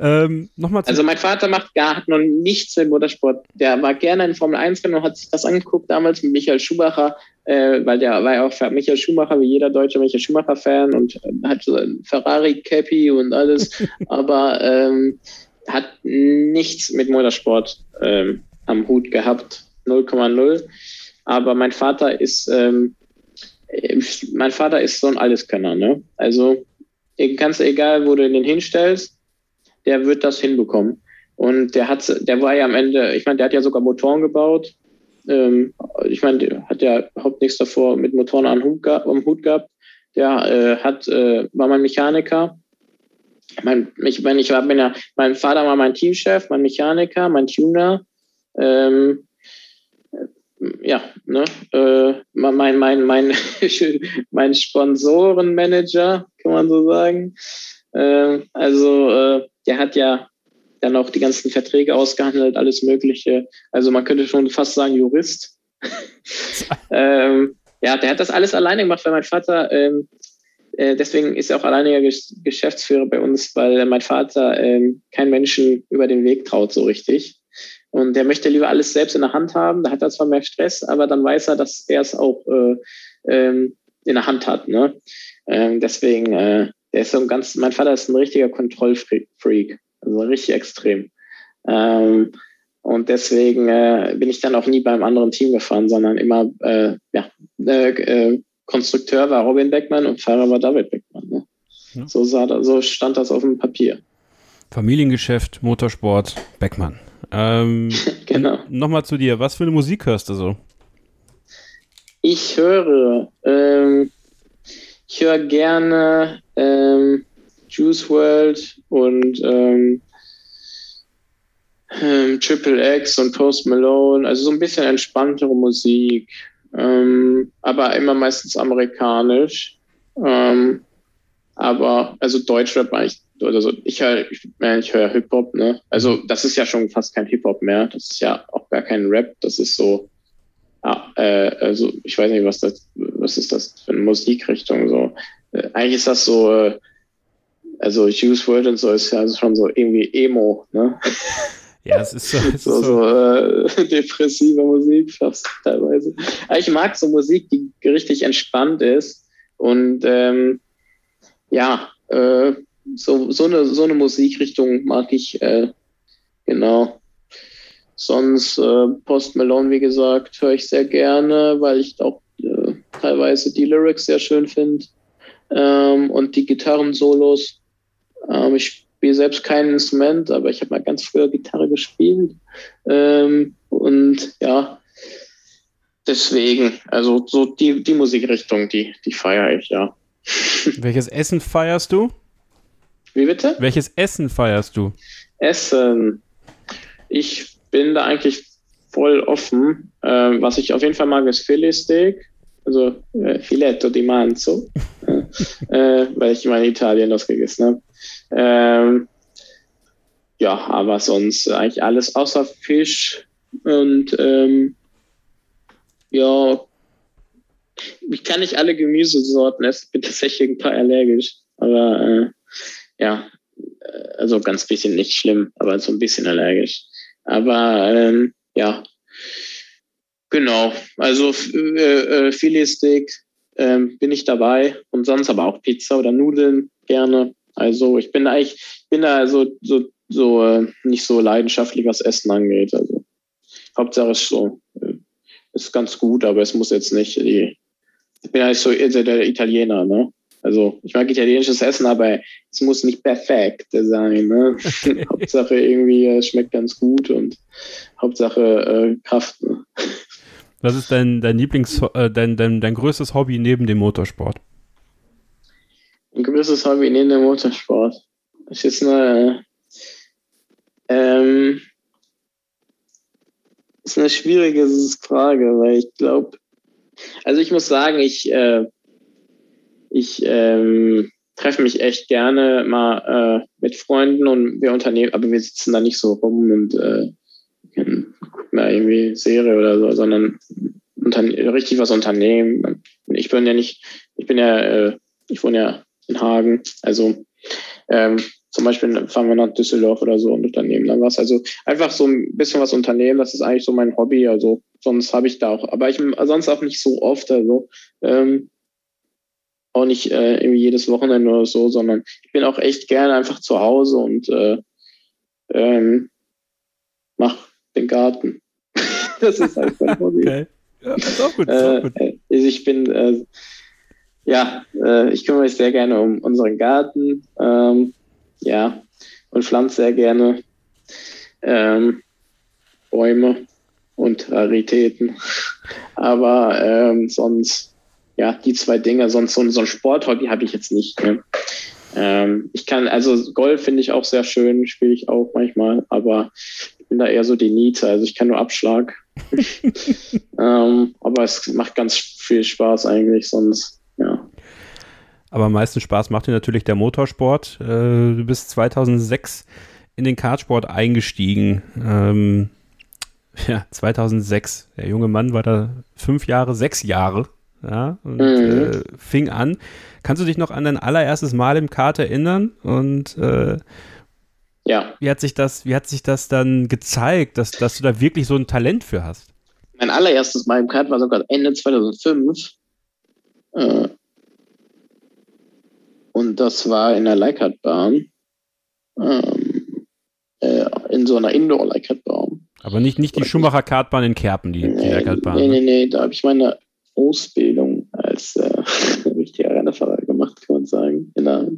Ähm. Also mein Vater macht gar, hat noch nichts mit Motorsport. Der war gerne in Formel 1 Rennen und hat sich das angeguckt damals mit Michael Schumacher, äh, weil der war ja auch Michael Schumacher, wie jeder deutsche Michael Schumacher-Fan und äh, hat so ein Ferrari-Cappy und alles, (laughs) aber ähm, hat nichts mit Motorsport ähm, am Hut gehabt, 0,0. Aber mein Vater ist, ähm, mein Vater ist so ein Alleskönner, ne? Also ganz egal, wo du den hinstellst, der wird das hinbekommen. Und der hat, der war ja am Ende, ich meine, der hat ja sogar Motoren gebaut. Ähm, ich meine, der hat ja überhaupt nichts davor mit Motoren am Hut, am Hut gehabt. Der äh, hat, äh, war mein Mechaniker. Mein, ich meine, ich war, bin mein Vater war mein Teamchef, mein Mechaniker, mein Tuner. Ähm, ja, ne, äh, mein, mein, mein, mein (laughs) Sponsorenmanager, kann man so sagen. Äh, also, äh, der hat ja dann auch die ganzen Verträge ausgehandelt, alles Mögliche. Also, man könnte schon fast sagen, Jurist. (laughs) ähm, ja, der hat das alles alleine gemacht, weil mein Vater, ähm, äh, deswegen ist er auch alleiniger Gesch Geschäftsführer bei uns, weil mein Vater ähm, keinen Menschen über den Weg traut so richtig. Und der möchte lieber alles selbst in der Hand haben. Da hat er zwar mehr Stress, aber dann weiß er, dass er es auch äh, ähm, in der Hand hat. Ne? Ähm, deswegen, äh, der ist so ein ganz, mein Vater ist ein richtiger Kontrollfreak, also richtig extrem. Ähm, und deswegen äh, bin ich dann auch nie beim anderen Team gefahren, sondern immer, äh, ja, äh, äh, Konstrukteur war Robin Beckmann und Fahrer war David Beckmann. Ne? Ja. So, sah, so stand das auf dem Papier. Familiengeschäft, Motorsport, Beckmann. Ähm, (laughs) Genau. Nochmal zu dir. Was für eine Musik hörst du so? Ich höre, ähm, ich höre gerne ähm, Juice World und ähm, ähm, Triple X und Post Malone, also so ein bisschen entspanntere Musik, ähm, aber immer meistens amerikanisch. Ähm, aber also Deutschrap eigentlich oder so. Ich höre, ich, ich höre Hip Hop, ne? Also das ist ja schon fast kein Hip Hop mehr. Das ist ja auch gar kein Rap. Das ist so Ah, äh, also ich weiß nicht, was das, was ist das für eine Musikrichtung so. Äh, eigentlich ist das so, äh, also Juice WRLD und so ist ja schon so irgendwie Emo, ne? (laughs) Ja, es ist so. Es (laughs) ist So, so. so äh, (laughs) depressive Musik fast teilweise. Aber ich mag so Musik, die richtig entspannt ist und ähm, ja, äh, so, so, eine, so eine Musikrichtung mag ich äh, genau. Sonst äh, Post Malone, wie gesagt, höre ich sehr gerne, weil ich auch äh, teilweise die Lyrics sehr schön finde ähm, und die Gitarrensolos. Ähm, ich spiele selbst kein Instrument, aber ich habe mal ganz früher Gitarre gespielt. Ähm, und ja, deswegen, also so die, die Musikrichtung, die, die feiere ich, ja. (laughs) Welches Essen feierst du? Wie bitte? Welches Essen feierst du? Essen. Ich bin da eigentlich voll offen. Ähm, was ich auf jeden Fall mag, ist Philly Steak. Also äh, Filetto di Manzo. (laughs) äh, weil ich immer in Italien das gegessen habe. Ähm, ja, aber sonst eigentlich alles außer Fisch. Und ähm, ja, ich kann nicht alle Gemüsesorten essen. Bin (laughs) tatsächlich ein paar allergisch. Aber äh, ja, äh, also ganz bisschen nicht schlimm, aber so ein bisschen allergisch. Aber ähm, ja, genau. Also äh, äh, Filetsteak ähm, bin ich dabei und sonst aber auch Pizza oder Nudeln gerne. Also ich bin da eigentlich, bin da so so so äh, nicht so leidenschaftlich was Essen angeht. Also Hauptsache ist so, äh, ist ganz gut, aber es muss jetzt nicht die, ich bin eigentlich so der Italiener, ne? Also ich mag italienisches Essen, aber es muss nicht perfekt sein. Ne? Okay. (laughs) Hauptsache irgendwie, es schmeckt ganz gut und Hauptsache äh, Kraft. Ne? Was ist dein, dein Lieblings, äh, dein, dein, dein größtes Hobby neben dem Motorsport? Ein größtes Hobby neben dem Motorsport. Das ist eine, ähm, ist eine schwierige Frage, weil ich glaube, also ich muss sagen, ich, äh, ich ähm, treffe mich echt gerne mal äh, mit Freunden und wir unternehmen, aber wir sitzen da nicht so rum und äh, gucken da irgendwie Serie oder so, sondern richtig was unternehmen. Ich bin ja nicht, ich bin ja, äh, ich wohne ja in Hagen, also ähm, zum Beispiel fahren wir nach Düsseldorf oder so und unternehmen dann was. Also einfach so ein bisschen was unternehmen, das ist eigentlich so mein Hobby. Also sonst habe ich da auch, aber ich sonst auch nicht so oft. Also ähm, auch nicht äh, irgendwie jedes Wochenende oder so, sondern ich bin auch echt gerne einfach zu Hause und äh, ähm, mach den Garten. (laughs) das ist halt mein Hobby. Okay. Ja, ist auch gut. Ist auch gut. Äh, also ich bin, äh, ja, äh, ich kümmere mich sehr gerne um unseren Garten, ähm, ja, und pflanze sehr gerne ähm, Bäume und Raritäten. (laughs) Aber ähm, sonst ja, die zwei Dinge. Sonst so, so ein Sporthobby habe ich jetzt nicht. Ne? Ähm, ich kann, also Golf finde ich auch sehr schön, spiele ich auch manchmal, aber ich bin da eher so die Niete, also ich kann nur Abschlag. (laughs) ähm, aber es macht ganz viel Spaß eigentlich, sonst, ja. Aber am meisten Spaß macht dir natürlich der Motorsport. Äh, du bist 2006 in den Kartsport eingestiegen. Ähm, ja, 2006. Der junge Mann war da fünf Jahre, sechs Jahre ja, und mhm. äh, fing an. Kannst du dich noch an dein allererstes Mal im Kart erinnern? Und äh, ja. Wie hat sich das, wie hat sich das dann gezeigt, dass, dass du da wirklich so ein Talent für hast? Mein allererstes Mal im Kart war sogar Ende 2005. Äh, und das war in der Leikartbahn. Ähm, äh, in so einer Indoor-Leikartbahn. Aber nicht, nicht die Schumacher Kartbahn in Kerpen, die, nee, die Leikartbahn. Nee, nee, nee, da habe ich meine Ausbildung als äh, (laughs) richtiger Rennfahrer gemacht, kann man sagen, in der,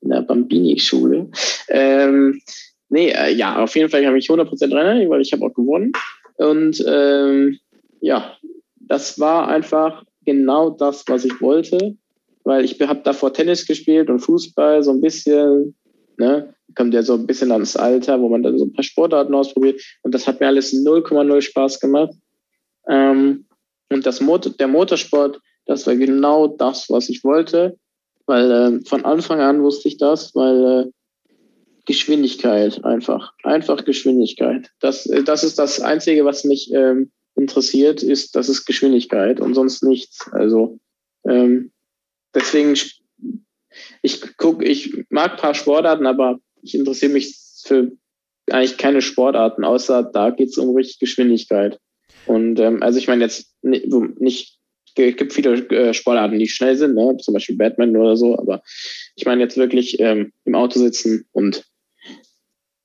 in der Bambini-Schule. Ähm, nee, äh, ja, auf jeden Fall habe ich 100% Renner, weil ich habe auch gewonnen. Und ähm, ja, das war einfach genau das, was ich wollte, weil ich habe davor Tennis gespielt und Fußball so ein bisschen, ne, kommt ja so ein bisschen ans Alter, wo man dann so ein paar Sportarten ausprobiert und das hat mir alles 0,0 Spaß gemacht. Ähm, und das Motor, der Motorsport, das war genau das, was ich wollte, weil äh, von Anfang an wusste ich das, weil äh, Geschwindigkeit einfach, einfach Geschwindigkeit. Das, äh, das ist das Einzige, was mich ähm, interessiert, ist, das ist Geschwindigkeit und sonst nichts. Also ähm, deswegen, ich guck, ich mag ein paar Sportarten, aber ich interessiere mich für eigentlich keine Sportarten, außer da geht es um richtig Geschwindigkeit. Und ähm, also ich meine jetzt nicht, es gibt viele äh, Sportarten, die schnell sind, ne? zum Beispiel Batman oder so, aber ich meine jetzt wirklich ähm, im Auto sitzen und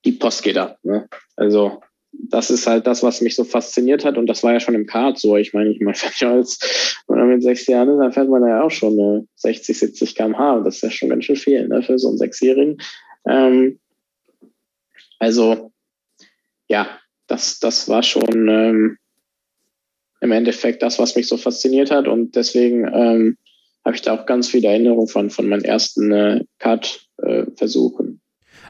die Post geht ab. Ne? Also das ist halt das, was mich so fasziniert hat und das war ja schon im Kart so. Ich meine, ich meine, (laughs) als wenn man mit sechs Jahren ist, dann fährt man ja auch schon äh, 60, 70 km/h und das ist ja schon ganz schön viel ne? für so einen Sechsjährigen. Ähm, also ja, das, das war schon ähm, im Endeffekt das, was mich so fasziniert hat. Und deswegen ähm, habe ich da auch ganz viele Erinnerungen von, von meinen ersten äh, Kart-Versuchen. Äh,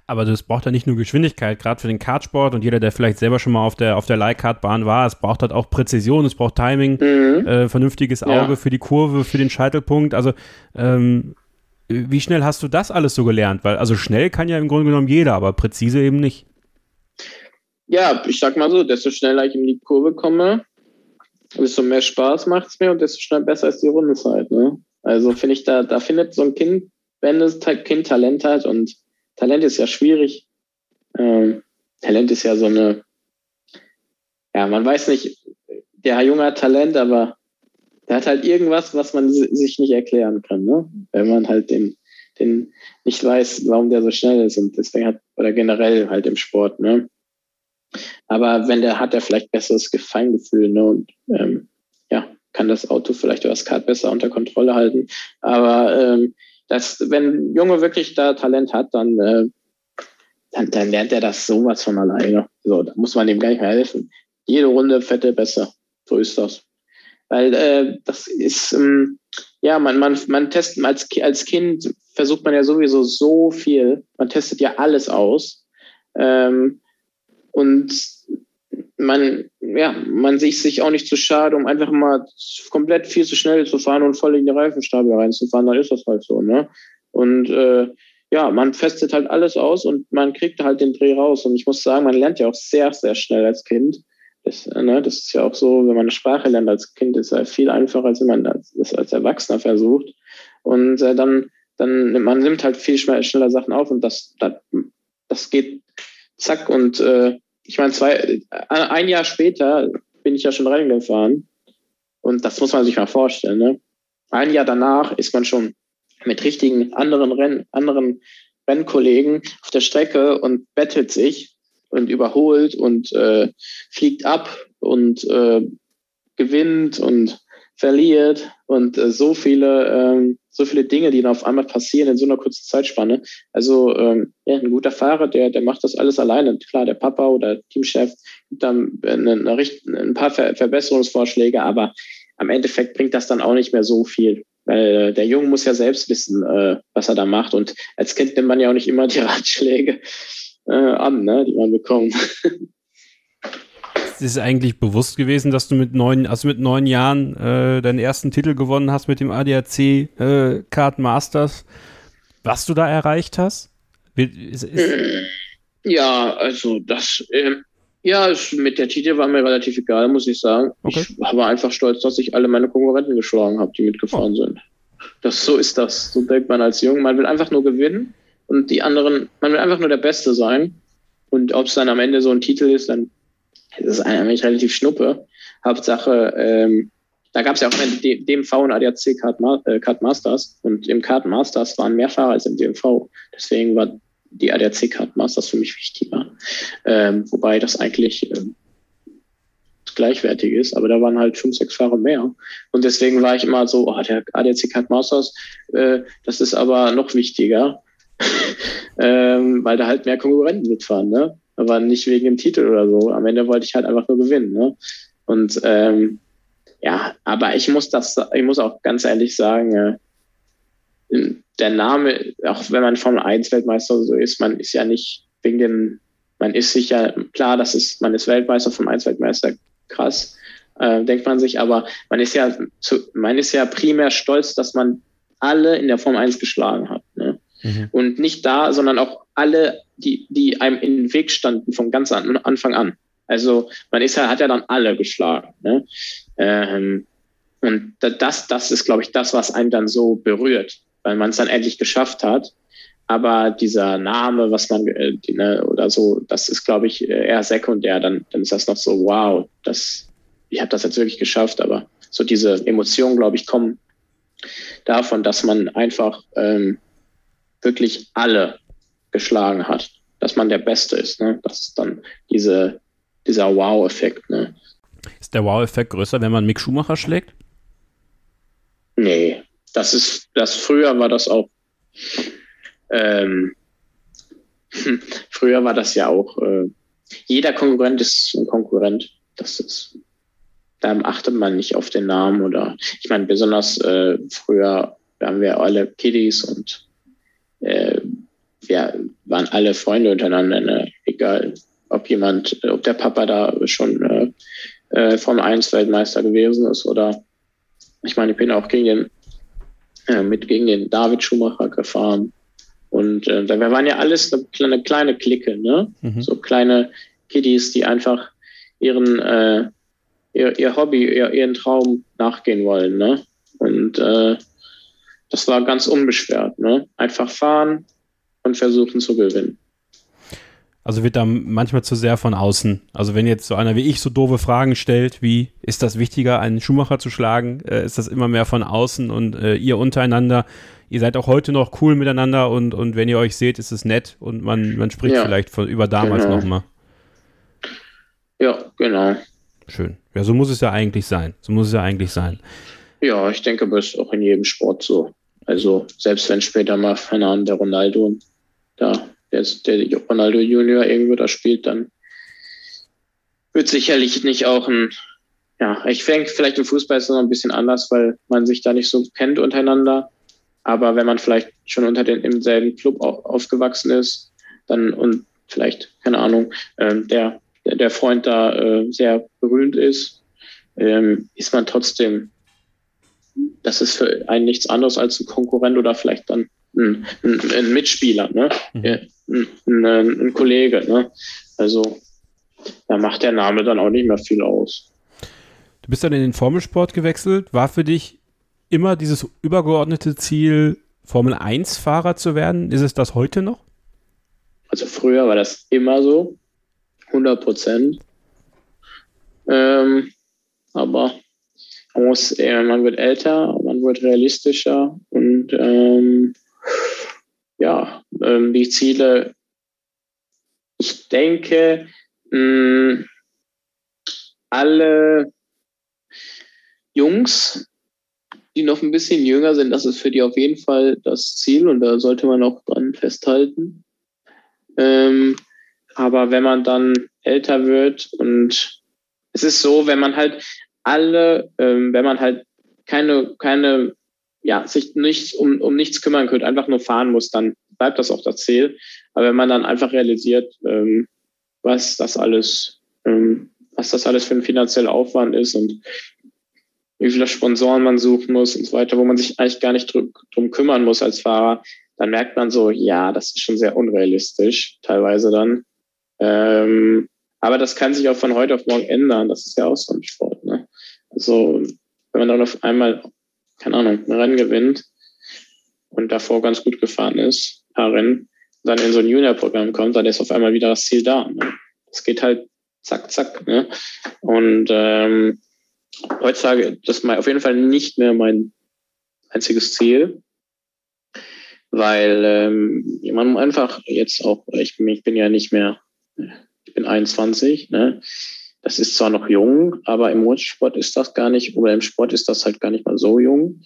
aber das braucht ja nicht nur Geschwindigkeit, gerade für den Kartsport und jeder, der vielleicht selber schon mal auf der, auf der Leihkartbahn war, es braucht halt auch Präzision, es braucht Timing, mhm. äh, vernünftiges Auge ja. für die Kurve, für den Scheitelpunkt. Also ähm, wie schnell hast du das alles so gelernt? Weil also schnell kann ja im Grunde genommen jeder, aber präzise eben nicht. Ja, ich sag mal so, desto schneller ich in die Kurve komme, desto mehr Spaß macht es mir und desto schnell besser ist die Rundenzeit. Ne? Also finde ich, da, da findet so ein Kind, wenn das Kind Talent hat und Talent ist ja schwierig. Ähm, Talent ist ja so eine, ja, man weiß nicht, der Junge hat Talent, aber der hat halt irgendwas, was man sich nicht erklären kann, ne? Wenn man halt den, den nicht weiß, warum der so schnell ist und deswegen hat, oder generell halt im Sport, ne? Aber wenn der hat er vielleicht besseres Feingefühl, ne? Und ähm, ja, kann das Auto vielleicht oder das Kart besser unter Kontrolle halten. Aber ähm, das, wenn ein Junge wirklich da Talent hat, dann, äh, dann, dann lernt er das sowas von alleine. So, da muss man ihm gar nicht mehr helfen. Jede Runde fährt er besser. So ist das. Weil äh, das ist, ähm, ja, man, man, man testet als, als Kind versucht man ja sowieso so viel. Man testet ja alles aus. Ähm, und man, ja, man sich sich auch nicht zu schade, um einfach mal komplett viel zu schnell zu fahren und voll in die Reifenstapel reinzufahren, dann ist das halt so, ne? Und äh, ja, man festet halt alles aus und man kriegt halt den Dreh raus. Und ich muss sagen, man lernt ja auch sehr, sehr schnell als Kind. Das, ne, das ist ja auch so, wenn man eine Sprache lernt als Kind, ist es viel einfacher, als wenn man das als Erwachsener versucht. Und äh, dann, dann man nimmt halt viel schneller Sachen auf und das, das, das geht zack und äh, ich meine, zwei, äh, ein Jahr später bin ich ja schon Rennen gefahren. Und das muss man sich mal vorstellen. Ne? Ein Jahr danach ist man schon mit richtigen anderen Renn, anderen Rennkollegen auf der Strecke und bettelt sich und überholt und äh, fliegt ab und äh, gewinnt und verliert und äh, so viele ähm, so viele Dinge, die dann auf einmal passieren in so einer kurzen Zeitspanne. Also ähm, ja, ein guter Fahrer, der der macht das alles alleine. Klar, der Papa oder Teamchef gibt dann eine, eine, ein paar Ver Verbesserungsvorschläge, aber am Endeffekt bringt das dann auch nicht mehr so viel. Weil äh, der Junge muss ja selbst wissen, äh, was er da macht. Und als Kind nimmt man ja auch nicht immer die (laughs) Ratschläge äh, an, ne, die man bekommt. (laughs) ist eigentlich bewusst gewesen, dass du mit neun, also mit neun Jahren äh, deinen ersten Titel gewonnen hast mit dem ADAC äh, Card Masters. Was du da erreicht hast? Ist, ist ja, also das, äh, ja, mit der Titel war mir relativ egal, muss ich sagen. Okay. Ich war einfach stolz, dass ich alle meine Konkurrenten geschlagen habe, die mitgefahren oh. sind. Das, so ist das. So denkt man als Jung. Man will einfach nur gewinnen und die anderen, man will einfach nur der Beste sein. Und ob es dann am Ende so ein Titel ist, dann ist es eigentlich relativ schnuppe. Hauptsache, ähm, da gab es ja auch den DMV und ADAC Card, äh, Card Masters und im Card Masters waren mehr Fahrer als im DMV. Deswegen war die ADAC Card Masters für mich wichtiger. Ähm, wobei das eigentlich ähm, gleichwertig ist, aber da waren halt fünf, sechs Fahrer mehr. Und deswegen war ich immer so, oh, der ADAC Card Masters, äh, das ist aber noch wichtiger, (laughs) ähm, weil da halt mehr Konkurrenten mitfahren, ne? Aber nicht wegen dem Titel oder so. Am Ende wollte ich halt einfach nur gewinnen, ne? Und ähm, ja, aber ich muss das, ich muss auch ganz ehrlich sagen, äh, der Name, auch wenn man Formel 1 Weltmeister so ist, man ist ja nicht wegen dem, man ist sicher, klar, das ist, man ist Weltmeister, Formel 1 Weltmeister, krass, äh, denkt man sich, aber man ist ja zu, man ist ja primär stolz, dass man alle in der Formel 1 geschlagen hat. Ne? Mhm. Und nicht da, sondern auch alle, die, die einem in den Weg standen von ganz an, Anfang an. Also man ist ja, hat ja dann alle geschlagen. Ne? Ähm, und das, das ist, glaube ich, das, was einen dann so berührt, weil man es dann endlich geschafft hat. Aber dieser Name, was man äh, ne, oder so, das ist, glaube ich, eher sekundär. Dann, dann ist das noch so, wow, das, ich habe das jetzt wirklich geschafft. Aber so diese Emotionen, glaube ich, kommen davon, dass man einfach ähm, wirklich alle geschlagen hat, dass man der Beste ist. Ne? Das ist dann diese, dieser Wow-Effekt. Ne? Ist der Wow-Effekt größer, wenn man Mick Schumacher schlägt? Nee, das ist, das früher war das auch. Ähm, (laughs) früher war das ja auch. Äh, jeder Konkurrent ist ein Konkurrent. Das ist, da achtet man nicht auf den Namen oder. Ich meine, besonders äh, früher waren wir alle Kiddies und äh, wir waren alle Freunde untereinander, ne? egal ob jemand, ob der Papa da schon äh, äh, Formel 1 Weltmeister gewesen ist oder ich meine, ich bin auch gegen den äh, mit gegen den David Schumacher gefahren und äh, wir waren ja alles eine kleine, kleine Clique, ne? Mhm. So kleine Kiddies, die einfach ihren äh, ihr, ihr Hobby, ihr, ihren Traum nachgehen wollen, ne? Und äh, das war ganz unbeschwert, ne? Einfach fahren, und versuchen zu gewinnen. Also wird da manchmal zu sehr von außen. Also wenn jetzt so einer wie ich so doofe Fragen stellt, wie ist das wichtiger, einen Schuhmacher zu schlagen, äh, ist das immer mehr von außen und äh, ihr untereinander, ihr seid auch heute noch cool miteinander und, und wenn ihr euch seht, ist es nett und man, man spricht ja, vielleicht von, über damals genau. nochmal. Ja, genau. Schön. Ja, so muss es ja eigentlich sein. So muss es ja eigentlich sein. Ja, ich denke, das ist auch in jedem Sport so. Also selbst wenn später mal, der Ronaldo da, der, der Ronaldo Junior irgendwo da spielt, dann wird sicherlich nicht auch ein, ja, ich denke, vielleicht im Fußball ist es noch ein bisschen anders, weil man sich da nicht so kennt untereinander. Aber wenn man vielleicht schon unter den, im selben Club aufgewachsen ist, dann und vielleicht, keine Ahnung, äh, der, der Freund da äh, sehr berühmt ist, ähm, ist man trotzdem, das ist für einen nichts anderes als ein Konkurrent oder vielleicht dann ein, ein, Mitspieler, ne? Mhm. Ein, ein, ein, Kollege. Ne? Also da macht der Name dann auch nicht mehr viel aus. Du bist dann in den Formelsport gewechselt. War für dich immer dieses übergeordnete Ziel, Formel 1-Fahrer zu werden? Ist es das heute noch? Also früher war das immer so, 100 Prozent. Ähm, aber man, muss, man wird älter, man wird realistischer und ähm, ja, ähm, die Ziele, ich denke, mh, alle Jungs, die noch ein bisschen jünger sind, das ist für die auf jeden Fall das Ziel und da sollte man auch dran festhalten. Ähm, aber wenn man dann älter wird und es ist so, wenn man halt alle, ähm, wenn man halt keine, keine, ja, sich nicht um, um nichts kümmern könnte, einfach nur fahren muss, dann bleibt das auch das Ziel. Aber wenn man dann einfach realisiert, ähm, was das alles, ähm, was das alles für ein finanzieller Aufwand ist und wie viele Sponsoren man suchen muss und so weiter, wo man sich eigentlich gar nicht drum, drum kümmern muss als Fahrer, dann merkt man so, ja, das ist schon sehr unrealistisch, teilweise dann. Ähm, aber das kann sich auch von heute auf morgen ändern. Das ist ja auch so ein Sport. Ne? Also, wenn man dann auf einmal, keine Ahnung, ein Rennen gewinnt und davor ganz gut gefahren ist, ein Rennen, dann in so ein Junior-Programm kommt, dann ist auf einmal wieder das Ziel da. Ne? Das geht halt zack, zack. Ne? Und ähm, heutzutage, das ist auf jeden Fall nicht mehr mein einziges Ziel, weil ähm, man einfach jetzt auch, ich, ich bin ja nicht mehr, ich bin 21, ne? Das ist zwar noch jung, aber im Motorsport ist das gar nicht, oder im Sport ist das halt gar nicht mal so jung.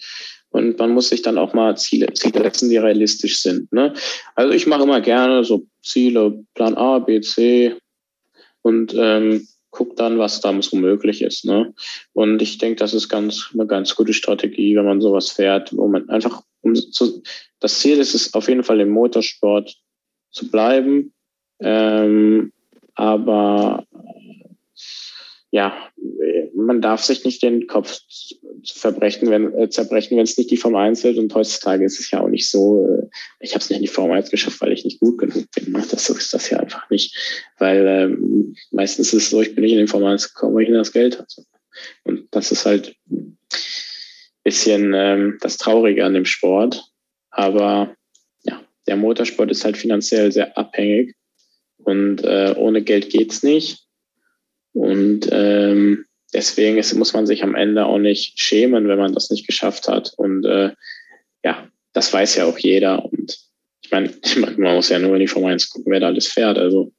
Und man muss sich dann auch mal Ziele, Ziele setzen, die realistisch sind. Ne? Also ich mache immer gerne so Ziele, Plan A, B, C und ähm, guckt dann, was da so möglich ist. Ne? Und ich denke, das ist ganz eine ganz gute Strategie, wenn man sowas fährt, wo man einfach um zu, das Ziel ist es auf jeden Fall im Motorsport zu bleiben, ähm, aber ja, man darf sich nicht den Kopf verbrechen, wenn, äh, zerbrechen, wenn es nicht die Form 1 wird. Und heutzutage ist es ja auch nicht so, äh, ich habe es nicht in die Form 1 geschafft, weil ich nicht gut genug bin. Ne? Das ist das ja einfach nicht. Weil ähm, meistens ist es so, ich bin nicht in die Form 1 gekommen, weil ich das Geld hatte. Und das ist halt ein bisschen ähm, das Traurige an dem Sport. Aber ja, der Motorsport ist halt finanziell sehr abhängig. Und äh, ohne Geld geht's nicht. Und ähm, deswegen ist, muss man sich am Ende auch nicht schämen, wenn man das nicht geschafft hat. Und äh, ja, das weiß ja auch jeder. Und ich meine, (laughs) man muss ja nur in die Formel 1 gucken, wer da alles fährt. Also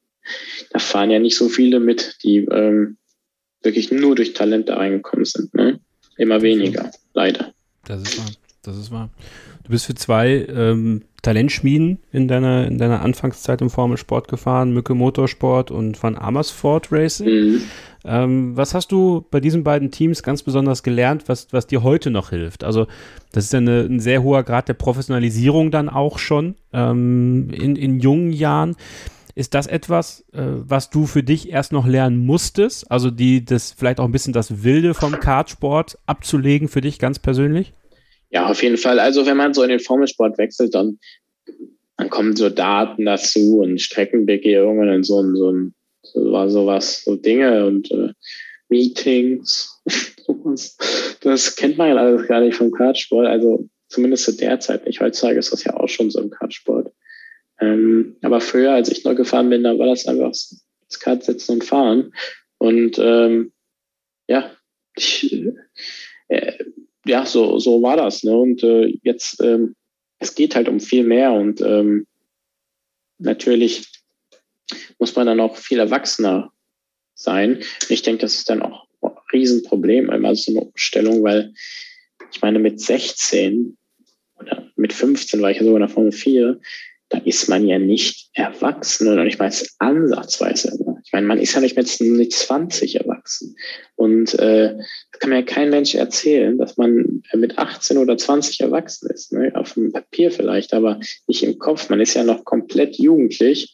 da fahren ja nicht so viele mit, die ähm, wirklich nur durch Talent da reingekommen sind. Ne? Immer weniger, leider. Das ist wahr. Das ist wahr. Du bist für zwei ähm, Talentschmieden in deiner, in deiner Anfangszeit im Formelsport gefahren, Mücke Motorsport und Van Amersfoort Racing. Mhm. Ähm, was hast du bei diesen beiden Teams ganz besonders gelernt, was, was dir heute noch hilft? Also, das ist ja eine, ein sehr hoher Grad der Professionalisierung dann auch schon ähm, in, in jungen Jahren. Ist das etwas, äh, was du für dich erst noch lernen musstest? Also, die, das vielleicht auch ein bisschen das Wilde vom Kartsport abzulegen für dich ganz persönlich? Ja, auf jeden Fall. Also wenn man so in den Formelsport wechselt, dann, dann kommen so Daten dazu und Streckenbegehungen und so, so, so war sowas, so Dinge und äh, Meetings. (laughs) das kennt man ja alles gar nicht vom Kartsport. Also zumindest zu der Zeit nicht. Heutzutage ist das ja auch schon so im Kartsport. Ähm, aber früher, als ich noch gefahren bin, da war das einfach das Kart setzen und fahren. Und ähm, ja, ich, äh, ja, so, so war das. Ne? Und äh, jetzt, ähm, es geht halt um viel mehr und ähm, natürlich muss man dann auch viel erwachsener sein. Ich denke, das ist dann auch ein Riesenproblem, einmal so eine Umstellung, weil ich meine, mit 16 oder mit 15 war ich ja sogar in der Formel 4, da ist man ja nicht erwachsen oder nicht mal ansatzweise. Ich meine, man ist ja nicht mit, mit 20 erwachsen. Und äh, kann mir kein Mensch erzählen, dass man mit 18 oder 20 erwachsen ist. Ne? Auf dem Papier vielleicht, aber nicht im Kopf. Man ist ja noch komplett jugendlich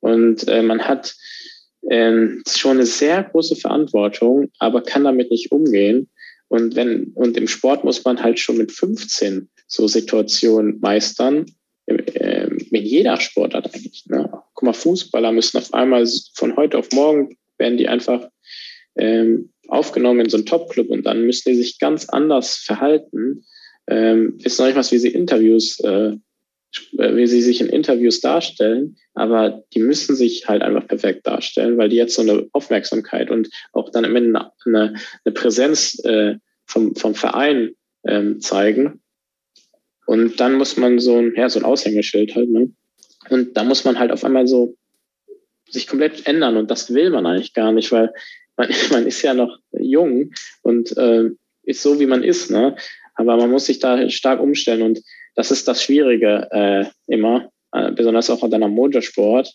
und äh, man hat äh, schon eine sehr große Verantwortung, aber kann damit nicht umgehen. Und wenn, und im Sport muss man halt schon mit 15 so Situationen meistern, äh, mit jeder Sportart eigentlich. Ne? Mal, Fußballer müssen auf einmal von heute auf morgen werden die einfach ähm, aufgenommen in so einen Top-Club und dann müssen die sich ganz anders verhalten. Ähm, ist noch nicht was, wie sie Interviews, äh, äh, wie sie sich in Interviews darstellen, aber die müssen sich halt einfach perfekt darstellen, weil die jetzt so eine Aufmerksamkeit und auch dann am Ende eine, eine Präsenz äh, vom, vom Verein ähm, zeigen. Und dann muss man so ein, ja, so ein Aushängeschild halt, ne? Und da muss man halt auf einmal so sich komplett ändern und das will man eigentlich gar nicht, weil man, (laughs) man ist ja noch jung und äh, ist so, wie man ist, ne? Aber man muss sich da stark umstellen und das ist das Schwierige äh, immer, äh, besonders auch an einem Motorsport,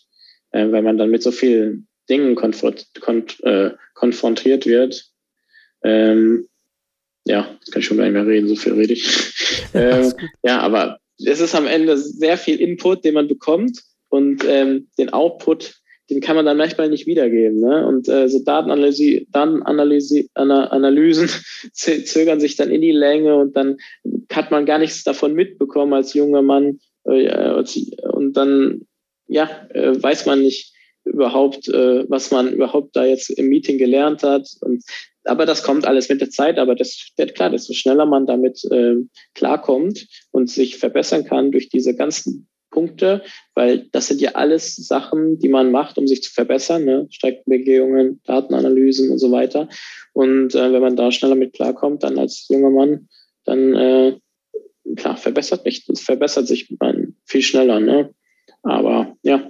äh, weil man dann mit so vielen Dingen konfront konf äh, konfrontiert wird. Ähm, ja, jetzt kann ich schon gar nicht mehr reden, so viel rede ich. (laughs) ähm, ja, aber es ist am Ende sehr viel Input, den man bekommt und ähm, den Output den kann man dann manchmal nicht wiedergeben. Ne? Und äh, so Datenanalyse, Datenanalyse, Analysen (laughs) zögern sich dann in die Länge und dann hat man gar nichts davon mitbekommen als junger Mann. Äh, und dann ja, äh, weiß man nicht überhaupt, äh, was man überhaupt da jetzt im Meeting gelernt hat. Und, aber das kommt alles mit der Zeit. Aber das, klar, desto schneller man damit äh, klarkommt und sich verbessern kann durch diese ganzen Punkte, weil das sind ja alles Sachen, die man macht, um sich zu verbessern, ne? Streckenbegehungen, Datenanalysen und so weiter. Und äh, wenn man da schneller mit klarkommt, dann als junger Mann, dann äh, klar, verbessert mich, verbessert sich man viel schneller, ne? Aber ja,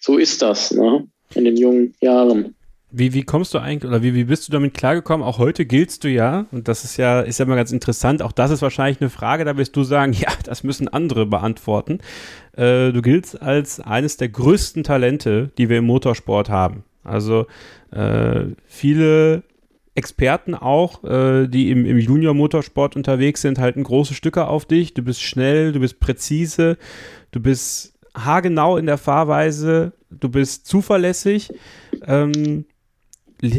so ist das, ne? In den jungen Jahren. Wie, wie kommst du eigentlich oder wie, wie bist du damit klargekommen? Auch heute giltst du ja, und das ist ja, ist ja immer ganz interessant. Auch das ist wahrscheinlich eine Frage, da wirst du sagen, (laughs) ja, das müssen andere beantworten. Äh, du giltst als eines der größten Talente, die wir im Motorsport haben. Also äh, viele Experten auch, äh, die im, im Junior-Motorsport unterwegs sind, halten große Stücke auf dich. Du bist schnell, du bist präzise, du bist haargenau in der Fahrweise, du bist zuverlässig. Ähm,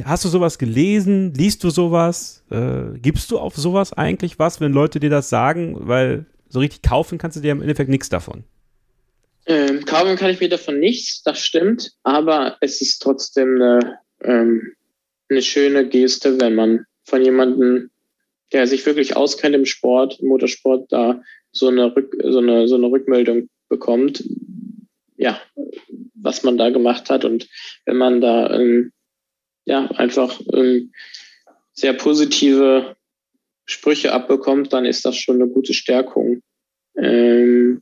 Hast du sowas gelesen? Liest du sowas? Äh, gibst du auf sowas eigentlich was, wenn Leute dir das sagen? Weil so richtig kaufen kannst du dir im Endeffekt nichts davon. Ähm, kaufen kann ich mir davon nichts, das stimmt. Aber es ist trotzdem eine, ähm, eine schöne Geste, wenn man von jemandem, der sich wirklich auskennt im Sport, im Motorsport, da so eine, Rück, so eine, so eine Rückmeldung bekommt, ja, was man da gemacht hat. Und wenn man da ähm, ja, einfach ähm, sehr positive Sprüche abbekommt, dann ist das schon eine gute Stärkung ähm,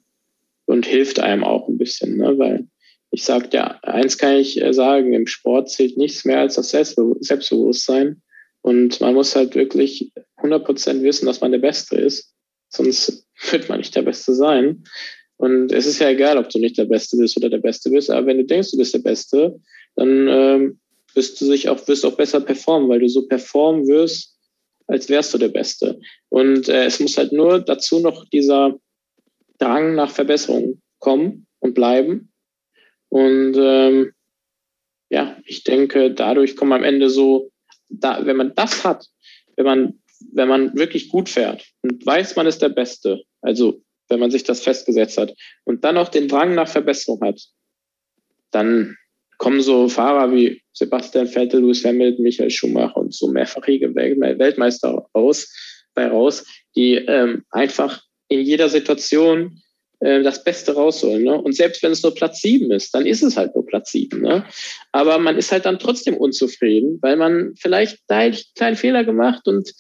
und hilft einem auch ein bisschen, ne? weil ich sage, ja, eins kann ich äh, sagen, im Sport zählt nichts mehr als das Selbstbewusstsein und man muss halt wirklich 100% wissen, dass man der Beste ist, sonst wird man nicht der Beste sein. Und es ist ja egal, ob du nicht der Beste bist oder der Beste bist, aber wenn du denkst, du bist der Beste, dann ähm, wirst du sich auch, wirst auch besser performen, weil du so performen wirst, als wärst du der Beste. Und äh, es muss halt nur dazu noch dieser Drang nach Verbesserung kommen und bleiben. Und ähm, ja, ich denke, dadurch kommt am Ende so, da, wenn man das hat, wenn man, wenn man wirklich gut fährt und weiß, man ist der Beste, also wenn man sich das festgesetzt hat und dann auch den Drang nach Verbesserung hat, dann kommen so Fahrer wie Sebastian Vettel, Lewis Hamilton, Michael Schumacher und so mehrfachige Weltmeister raus, bei raus, die ähm, einfach in jeder Situation äh, das Beste rausholen. Ne? Und selbst wenn es nur Platz sieben ist, dann ist es halt nur Platz sieben. Ne? Aber man ist halt dann trotzdem unzufrieden, weil man vielleicht da einen kleinen Fehler gemacht und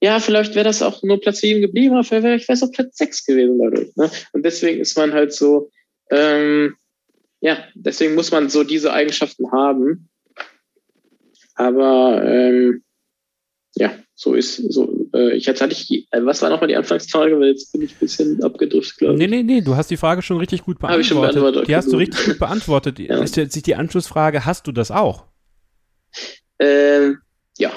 ja, vielleicht wäre das auch nur Platz sieben geblieben, aber vielleicht wäre es auch Platz sechs gewesen dadurch. Ne? Und deswegen ist man halt so, ähm, ja, deswegen muss man so diese Eigenschaften haben. Aber ähm, ja, so ist so. Äh, ich jetzt hatte ich, äh, was war nochmal die Anfangsfrage, weil jetzt bin ich ein bisschen abgedriftet, glaube ich. Nee, nee, nee, du hast die Frage schon richtig gut beantwortet. Habe ich schon beantwortet. Die hast du richtig gut beantwortet. (laughs) ja. Ist jetzt die Anschlussfrage, hast du das auch? Ähm, ja,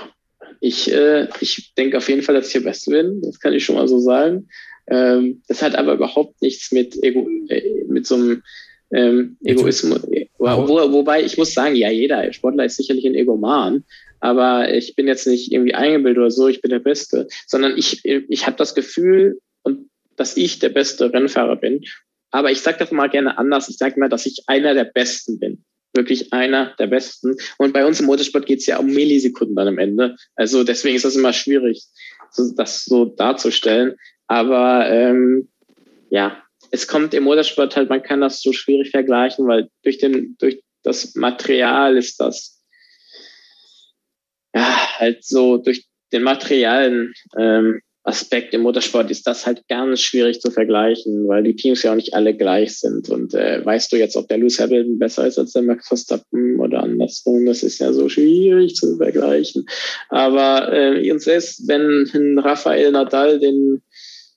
ich, äh, ich denke auf jeden Fall, dass ich der Beste bin. Das kann ich schon mal so sagen. Ähm, das hat aber überhaupt nichts mit, Ego, äh, mit so einem ähm, Egoismus. Wo, wo, wobei ich muss sagen, ja, jeder Sportler ist sicherlich ein Egoman, aber ich bin jetzt nicht irgendwie eingebildet oder so, ich bin der Beste, sondern ich, ich habe das Gefühl, und dass ich der beste Rennfahrer bin. Aber ich sage das mal gerne anders. Ich sage mal, dass ich einer der Besten bin wirklich einer der besten. Und bei uns im Motorsport geht es ja um Millisekunden dann am Ende. Also deswegen ist das immer schwierig, das so darzustellen. Aber ähm, ja, es kommt im Motorsport halt, man kann das so schwierig vergleichen, weil durch den, durch das Material ist das ja halt so durch den materialen ähm, Aspekt im Motorsport ist das halt ganz schwierig zu vergleichen, weil die Teams ja auch nicht alle gleich sind. Und äh, weißt du jetzt, ob der Lewis Hamilton besser ist als der Max Verstappen oder andersrum? Das ist ja so schwierig zu vergleichen. Aber äh, uns ist, wenn Rafael Nadal den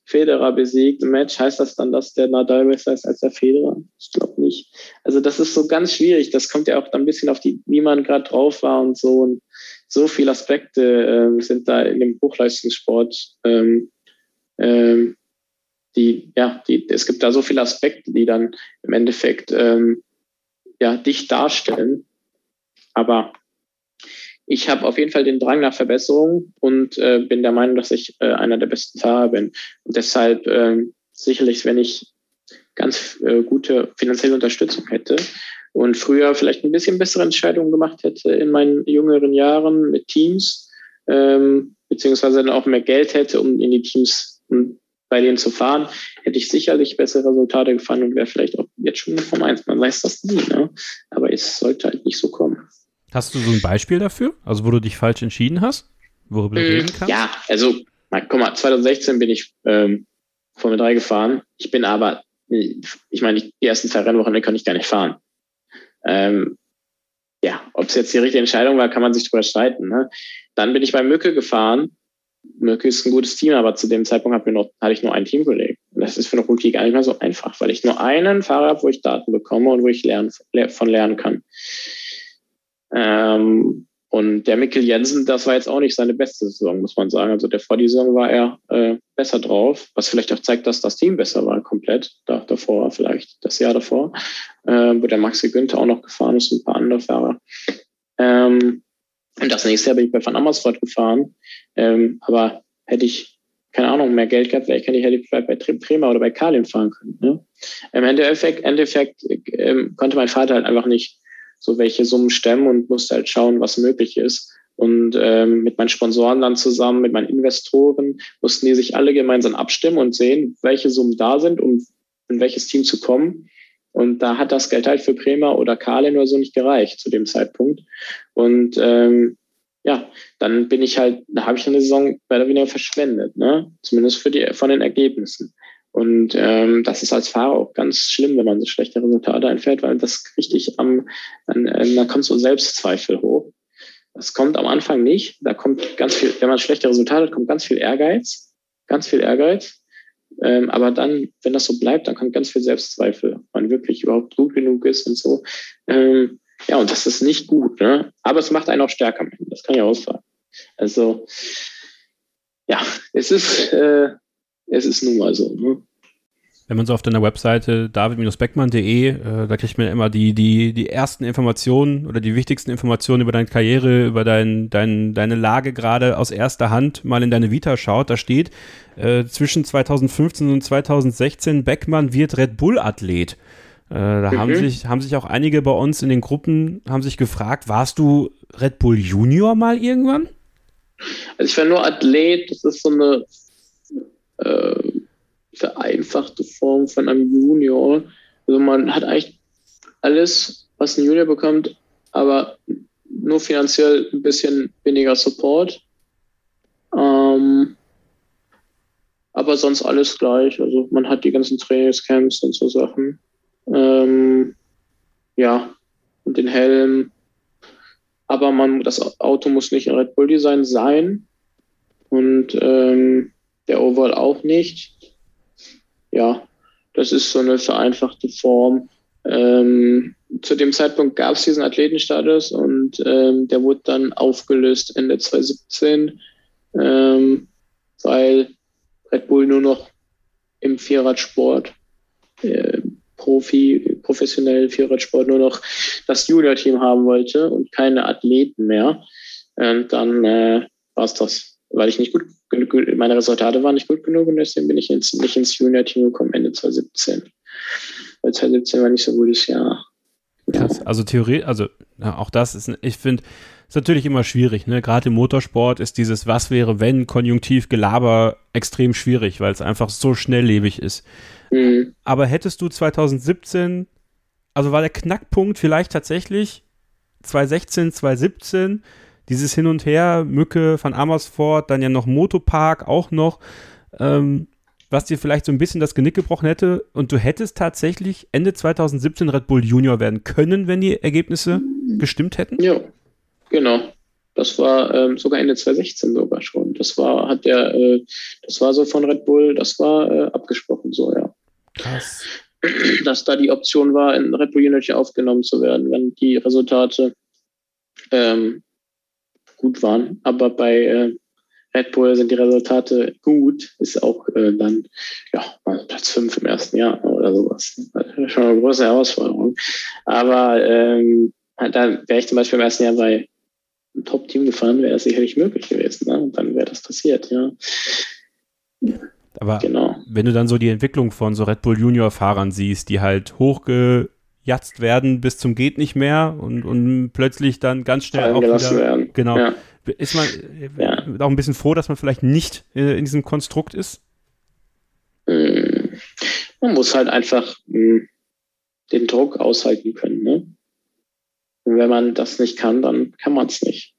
Federer besiegt im Match, heißt das dann, dass der Nadal besser ist als der Federer? Ich glaube nicht. Also das ist so ganz schwierig. Das kommt ja auch dann ein bisschen auf die, wie man gerade drauf war und so. Und so viele Aspekte ähm, sind da in dem Hochleistungssport, ähm, ähm, die, ja, die, es gibt da so viele Aspekte, die dann im Endeffekt ähm, ja, dich darstellen. Aber ich habe auf jeden Fall den Drang nach Verbesserung und äh, bin der Meinung, dass ich äh, einer der besten Fahrer bin. Und deshalb äh, sicherlich, wenn ich ganz äh, gute finanzielle Unterstützung hätte, und früher vielleicht ein bisschen bessere Entscheidungen gemacht hätte in meinen jüngeren Jahren mit Teams, ähm, beziehungsweise dann auch mehr Geld hätte, um in die Teams um bei denen zu fahren, hätte ich sicherlich bessere Resultate gefahren und wäre vielleicht auch jetzt schon Form 1. Man weiß das nie, ne? aber es sollte halt nicht so kommen. Hast du so ein Beispiel dafür? Also, wo du dich falsch entschieden hast? Worüber du reden kannst? Ja, also, na, guck mal, 2016 bin ich ähm, Formel 3 gefahren. Ich bin aber, ich meine, die ersten zwei Rennwochen kann ich gar nicht fahren. Ähm, ja, ob es jetzt die richtige Entscheidung war, kann man sich drüber streiten. Ne? Dann bin ich bei Mücke gefahren. Mücke ist ein gutes Team, aber zu dem Zeitpunkt hatte, noch, hatte ich nur ein Teamkollegen. Das ist für eine Rookie gar nicht mehr so einfach, weil ich nur einen Fahrer habe, wo ich Daten bekomme und wo ich lernen, von lernen kann. Ähm, und der Mikkel Jensen, das war jetzt auch nicht seine beste Saison, muss man sagen. Also der vor die Saison war er äh, besser drauf, was vielleicht auch zeigt, dass das Team besser war komplett. Da, davor vielleicht das Jahr davor, äh, wo der Maxi Günther auch noch gefahren ist und ein paar andere Fahrer. Ähm, und das nächste Jahr bin ich bei Van Amersfoort gefahren. Ähm, aber hätte ich, keine Ahnung, mehr Geld gehabt, vielleicht hätte ich, ich bei Prima oder bei Kalin fahren können. Ne? Im Endeffekt, Endeffekt ähm, konnte mein Vater halt einfach nicht so welche Summen stemmen und musste halt schauen, was möglich ist. Und ähm, mit meinen Sponsoren dann zusammen, mit meinen Investoren, mussten die sich alle gemeinsam abstimmen und sehen, welche Summen da sind, um in welches Team zu kommen. Und da hat das Geld halt für Bremer oder Karlin oder so nicht gereicht zu dem Zeitpunkt. Und ähm, ja, dann bin ich halt, da habe ich eine Saison mehr oder weniger verschwendet, ne? Zumindest für die von den Ergebnissen. Und ähm, das ist als Fahrer auch ganz schlimm, wenn man so schlechte Resultate einfährt, weil das richtig am, an, äh, da kommt so Selbstzweifel hoch. Das kommt am Anfang nicht. Da kommt ganz viel, wenn man schlechte Resultate hat, kommt ganz viel Ehrgeiz. Ganz viel Ehrgeiz. Ähm, aber dann, wenn das so bleibt, dann kommt ganz viel Selbstzweifel, ob man wirklich überhaupt gut genug ist und so. Ähm, ja, und das ist nicht gut, ne? Aber es macht einen auch stärker. Das kann ich auch sagen. Also, ja, es ist, äh, es ist nun mal so. Ne? Wenn man so auf deiner Webseite david-beckmann.de, äh, da kriegt man immer die, die, die ersten Informationen oder die wichtigsten Informationen über deine Karriere, über dein, dein, deine Lage gerade aus erster Hand mal in deine Vita schaut. Da steht, äh, zwischen 2015 und 2016, Beckmann wird Red Bull-Athlet. Äh, da mhm. haben, sich, haben sich auch einige bei uns in den Gruppen, haben sich gefragt, warst du Red Bull Junior mal irgendwann? Also ich war nur Athlet, das ist so eine äh, vereinfachte Form von einem Junior. Also man hat eigentlich alles, was ein Junior bekommt, aber nur finanziell ein bisschen weniger Support. Ähm, aber sonst alles gleich. Also man hat die ganzen Trainingscamps und so Sachen. Ähm, ja, und den Helm. aber man, das Auto muss nicht in Red Bull Design sein und ähm, der Overall auch nicht. Ja, das ist so eine vereinfachte Form. Ähm, zu dem Zeitpunkt gab es diesen Athletenstatus und ähm, der wurde dann aufgelöst Ende 2017, ähm, weil Red Bull nur noch im Vierradsport äh, Profi, professionell Vierradsport nur noch das Junior-Team haben wollte und keine Athleten mehr. Und dann äh, war es das, weil ich nicht gut meine Resultate waren nicht gut genug und deswegen bin ich ins, nicht ins Junior-Team gekommen Ende 2017. Weil 2017 war nicht so ein gutes Jahr. Krass. Also Theorie, also ja, auch das ist, ich finde, ist natürlich immer schwierig. Ne? Gerade im Motorsport ist dieses Was wäre, wenn, Konjunktiv, Gelaber extrem schwierig, weil es einfach so schnelllebig ist. Mhm. Aber hättest du 2017, also war der Knackpunkt vielleicht tatsächlich 2016, 2017, dieses Hin und Her, Mücke von Amersfoort, dann ja noch Motopark auch noch, ähm, was dir vielleicht so ein bisschen das Genick gebrochen hätte und du hättest tatsächlich Ende 2017 Red Bull Junior werden können, wenn die Ergebnisse gestimmt hätten? Ja, genau. Das war ähm, sogar Ende 2016 sogar schon. Das war, hat der, äh, das war so von Red Bull, das war äh, abgesprochen so, ja. Krass. Dass da die Option war, in Red Bull Unity aufgenommen zu werden, wenn die Resultate ähm, gut waren. Aber bei äh, Red Bull sind die Resultate gut, ist auch äh, dann ja, Platz 5 im ersten Jahr oder sowas. Schon eine große Herausforderung. Aber ähm, da wäre ich zum Beispiel im ersten Jahr bei einem Top-Team gefahren, wäre das sicherlich möglich gewesen. Ne? Und dann wäre das passiert, ja. Aber genau. wenn du dann so die Entwicklung von so Red Bull Junior-Fahrern siehst, die halt hochgejatzt werden bis zum geht nicht mehr und, und plötzlich dann ganz schnell auch wieder, werden. Genau. Ja. Ist man ja. auch ein bisschen froh, dass man vielleicht nicht in diesem Konstrukt ist? Hm. Man muss halt einfach hm, den Druck aushalten können. Ne? Und wenn man das nicht kann, dann kann man es nicht.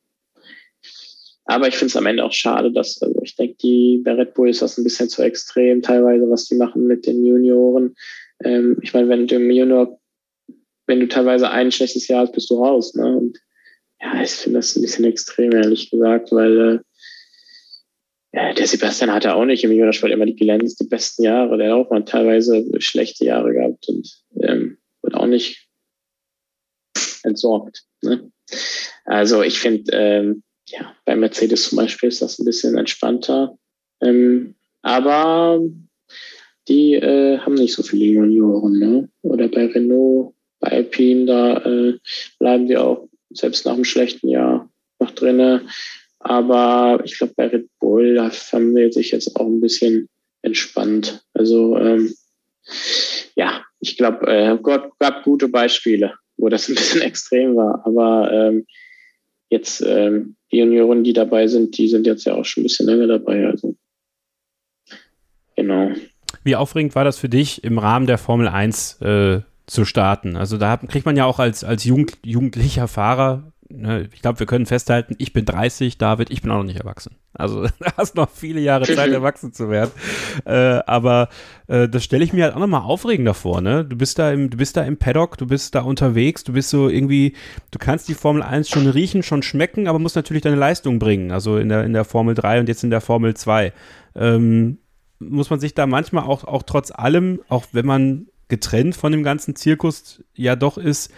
Aber ich finde es am Ende auch schade, dass, also ich denke, die, bei Red Bull ist das ein bisschen zu extrem teilweise, was die machen mit den Junioren. Ähm, ich meine, wenn du im Junior, wenn du teilweise ein schlechtes Jahr hast, bist du raus. Ne? Und ja, ich finde das ein bisschen extrem, ehrlich gesagt, weil äh, der Sebastian hatte auch nicht im Juniorsport immer die die besten Jahre. Der hat auch mal teilweise schlechte Jahre gehabt und ähm, wird auch nicht entsorgt. Ne? Also ich finde, ähm, ja, bei Mercedes zum Beispiel ist das ein bisschen entspannter. Ähm, aber die äh, haben nicht so viele Junioren. Ne? Oder bei Renault, bei Alpine, da äh, bleiben die auch selbst nach einem schlechten Jahr noch drinne. Aber ich glaube, bei Red Bull, da haben wir sich jetzt auch ein bisschen entspannt. Also ähm, ja, ich glaube, äh, gab, gab gute Beispiele, wo das ein bisschen (laughs) extrem war. Aber ähm, jetzt ähm, die Junioren, die dabei sind, die sind jetzt ja auch schon ein bisschen länger dabei. Also genau. Wie aufregend war das für dich, im Rahmen der Formel 1 äh, zu starten? Also da kriegt man ja auch als, als Jugend, jugendlicher Fahrer ne, ich glaube, wir können festhalten, ich bin 30, David, ich bin auch noch nicht erwachsen. Also (laughs) du hast noch viele Jahre Zeit, erwachsen zu werden. Äh, aber äh, das stelle ich mir halt auch nochmal aufregender vor, ne? Du bist da im, du bist da im Paddock, du bist da unterwegs, du bist so irgendwie, du kannst die Formel 1 schon riechen, schon schmecken, aber musst natürlich deine Leistung bringen. Also in der, in der Formel 3 und jetzt in der Formel 2. Ähm, muss man sich da manchmal auch, auch trotz allem, auch wenn man getrennt von dem ganzen Zirkus ja doch ist,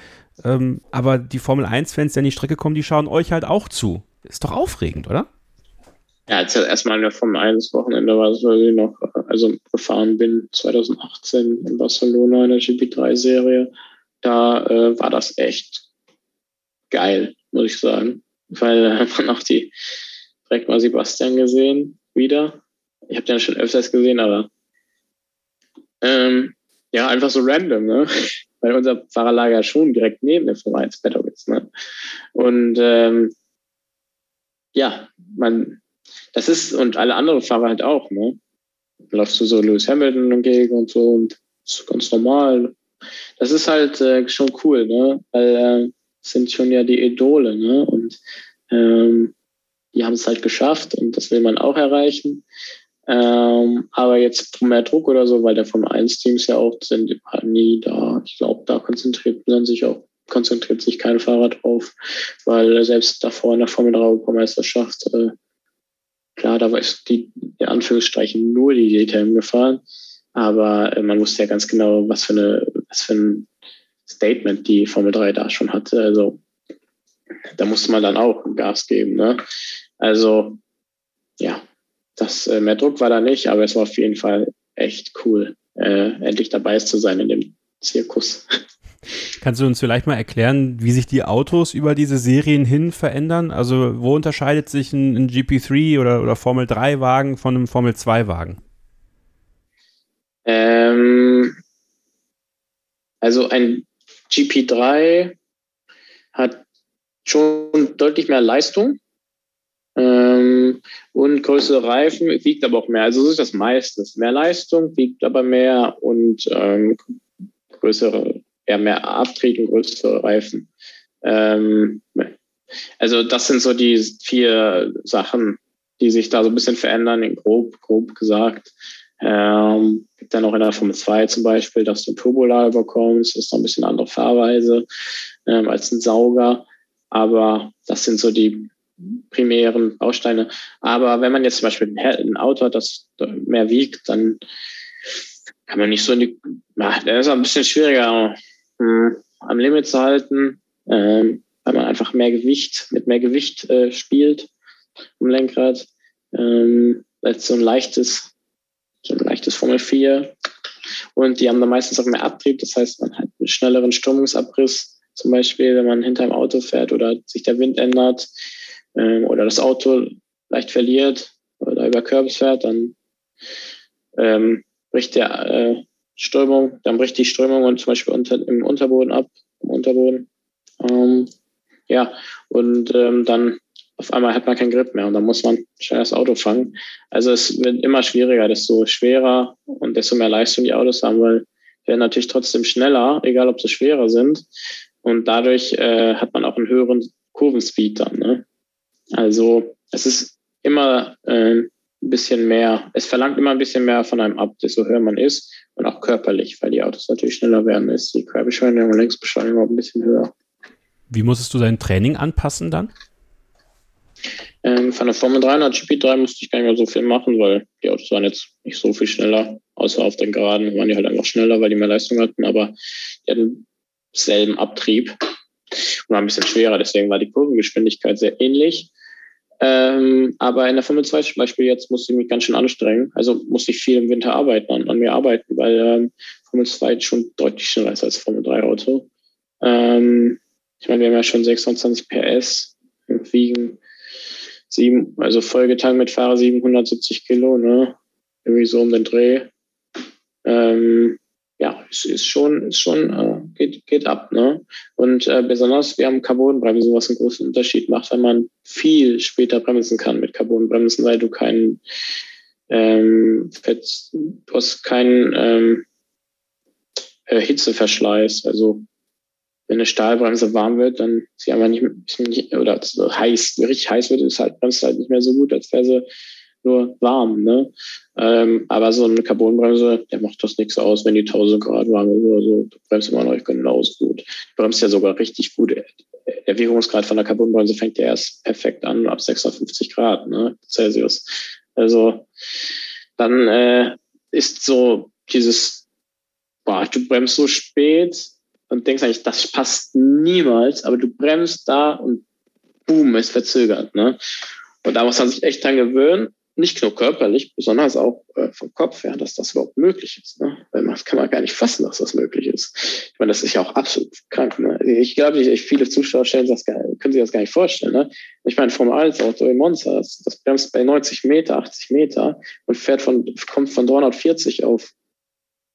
ähm, aber die Formel 1-Fans, die an die Strecke kommen, die schauen euch halt auch zu. Ist doch aufregend, oder? Ja, als ich erstmal in der Formel 1 Wochenende war, weil ich noch, also gefahren bin 2018 in Barcelona in der GP3-Serie, da äh, war das echt geil, muss ich sagen. Weil da hat man auch die direkt mal Sebastian gesehen, wieder. Ich habe den schon öfters gesehen, aber ähm, ja, einfach so random, ne? (laughs) weil unser Fahrerlager schon direkt neben der Formel 1 Paddock ist. Ne? Und ähm, ja, man, das ist, und alle anderen Fahrer halt auch, ne? Dann läufst du so Lewis Hamilton entgegen und so und das ist ganz normal. Das ist halt äh, schon cool, ne? Weil äh, sind schon ja die Idole, ne? Und ähm, die haben es halt geschafft und das will man auch erreichen. Ähm, aber jetzt mehr Druck oder so, weil der Formel 1 Teams ja auch sind, nie da. Ich glaube, da konzentriert man sich auch konzentriert sich kein Fahrer drauf, weil selbst davor in der Formel 3 Europameisterschaft, äh, klar, da war die, in Anführungsstrichen, nur die DTM gefahren, aber äh, man wusste ja ganz genau, was für, eine, was für ein Statement die Formel 3 da schon hatte. Also da musste man dann auch Gas geben. Ne? Also ja, das äh, mehr Druck war da nicht, aber es war auf jeden Fall echt cool, äh, endlich dabei zu sein in dem Zirkus. (laughs) Kannst du uns vielleicht mal erklären, wie sich die Autos über diese Serien hin verändern? Also wo unterscheidet sich ein, ein GP3 oder, oder Formel 3 Wagen von einem Formel 2 Wagen? Ähm, also ein GP3 hat schon deutlich mehr Leistung ähm, und größere Reifen, wiegt aber auch mehr. Also das ist das meistens. Mehr Leistung, wiegt aber mehr und ähm, größere, ja, mehr Abtrieb und größere Reifen. Ähm, also das sind so die vier Sachen, die sich da so ein bisschen verändern, grob, grob gesagt. Ähm, dann auch in der Formel 2 zum Beispiel, dass du Turbolader bekommst, das ist noch ein bisschen andere Fahrweise ähm, als ein Sauger. Aber das sind so die primären Bausteine. Aber wenn man jetzt zum Beispiel ein Auto hat, das mehr wiegt, dann kann man nicht so in die, na, der ist ein bisschen schwieriger hm, am Limit zu halten, ähm, weil man einfach mehr Gewicht, mit mehr Gewicht äh, spielt im Lenkrad. Ähm, als so ein leichtes, so ein leichtes Formel 4. Und die haben dann meistens auch mehr Abtrieb, das heißt, man hat einen schnelleren Strömungsabriss, zum Beispiel, wenn man hinter einem Auto fährt oder sich der Wind ändert ähm, oder das Auto leicht verliert oder über Kürbis fährt, dann ähm, bricht der äh, Strömung, dann bricht die Strömung und zum Beispiel unter, im Unterboden ab, im Unterboden. Ähm, ja, und ähm, dann auf einmal hat man keinen Grip mehr und dann muss man schnell das Auto fangen. Also es wird immer schwieriger, desto schwerer und desto mehr Leistung die Autos haben, weil werden natürlich trotzdem schneller, egal ob sie schwerer sind. Und dadurch äh, hat man auch einen höheren Kurvenspeed dann. Ne? Also es ist immer äh, ein bisschen mehr, es verlangt immer ein bisschen mehr von einem ab, desto höher man ist und auch körperlich, weil die Autos natürlich schneller werden, ist die Querbeschleunigung und Längsbeschleunigung auch ein bisschen höher. Wie musstest du dein Training anpassen dann? Ähm, von der Formel 3 und GP3 musste ich gar nicht mehr so viel machen, weil die Autos waren jetzt nicht so viel schneller, außer auf den Geraden waren die halt einfach schneller, weil die mehr Leistung hatten, aber die hatten selben Abtrieb war ein bisschen schwerer, deswegen war die Kurvengeschwindigkeit sehr ähnlich. Ähm, aber in der Formel 2 zum Beispiel jetzt musste ich mich ganz schön anstrengen. Also musste ich viel im Winter arbeiten, an, an mir arbeiten, weil ähm, Formel 2 schon deutlich schneller ist als Formel 3 Auto. Ähm, ich meine, wir haben ja schon 26 PS wiegen sieben, also vollgetankt mit Fahrer 770 Kilo, ne? Irgendwie so um den Dreh. Ähm, ja, es ist schon, ist schon, äh, geht, geht ab, ne? Und äh, besonders, wir haben Carbonbremsen, was einen großen Unterschied macht, wenn man viel später bremsen kann mit Carbonbremsen, weil du keinen ähm, du hast keinen ähm, äh, Hitzeverschleiß. Also wenn eine Stahlbremse warm wird, dann ist sie einfach nicht, nicht oder so heiß, richtig heiß wird, ist halt bremst halt nicht mehr so gut, als wäre sie nur warm. Ne? Ähm, aber so eine Carbonbremse, der macht das nichts aus, wenn die 1000 Grad warm ist oder so. Du bremst immer noch genauso gut. Du bremst ja sogar richtig gut. Der Wirkungsgrad von der Carbonbremse fängt ja erst perfekt an, ab 650 Grad ne? Celsius. Also dann äh, ist so dieses, boah, du bremst so spät und denkst eigentlich, das passt niemals, aber du bremst da und boom, ist verzögert. Ne? Und da muss man sich echt dran gewöhnen nicht nur körperlich, besonders auch äh, vom Kopf her, dass das überhaupt möglich ist. Ne? Weil man kann man gar nicht fassen, dass das möglich ist. Ich meine, das ist ja auch absolut krank. Ne? Ich glaube, ich, viele Zuschauer stellen das gar, können sich das gar nicht vorstellen. Ne? Ich meine, vom 1 Auto in Monza, das, das bremst bei 90 Meter, 80 Meter und fährt von, kommt von 340 auf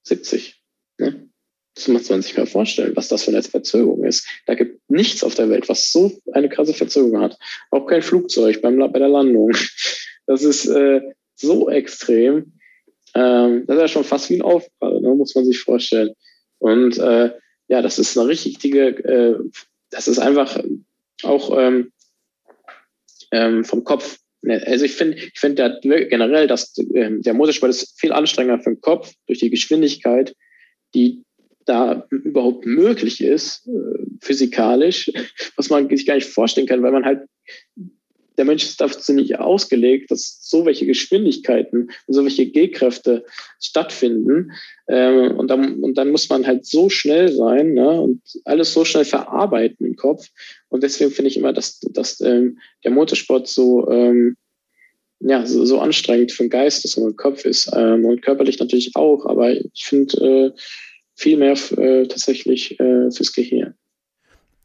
70. Ne? Das muss man sich mal vorstellen, was das für eine Verzögerung ist. Da gibt nichts auf der Welt, was so eine krasse Verzögerung hat. Auch kein Flugzeug beim, bei der Landung. Das ist äh, so extrem. Ähm, das ist ja schon fast wie ein Aufprall, ne, muss man sich vorstellen. Und äh, ja, das ist eine richtige, äh, das ist einfach auch ähm, ähm, vom Kopf. Ne, also ich finde, ich finde generell, dass äh, der Motorsport ist viel anstrengender für den Kopf durch die Geschwindigkeit, die da überhaupt möglich ist, äh, physikalisch, (laughs) was man sich gar nicht vorstellen kann, weil man halt der Mensch ist dazu nicht ausgelegt, dass so welche Geschwindigkeiten und so welche G-Kräfte stattfinden. Ähm, und, dann, und dann muss man halt so schnell sein ne, und alles so schnell verarbeiten im Kopf. Und deswegen finde ich immer, dass, dass ähm, der Motorsport so, ähm, ja, so, so anstrengend für den Geist ist und den Kopf ist. Ähm, und körperlich natürlich auch, aber ich finde äh, viel mehr äh, tatsächlich äh, fürs Gehirn.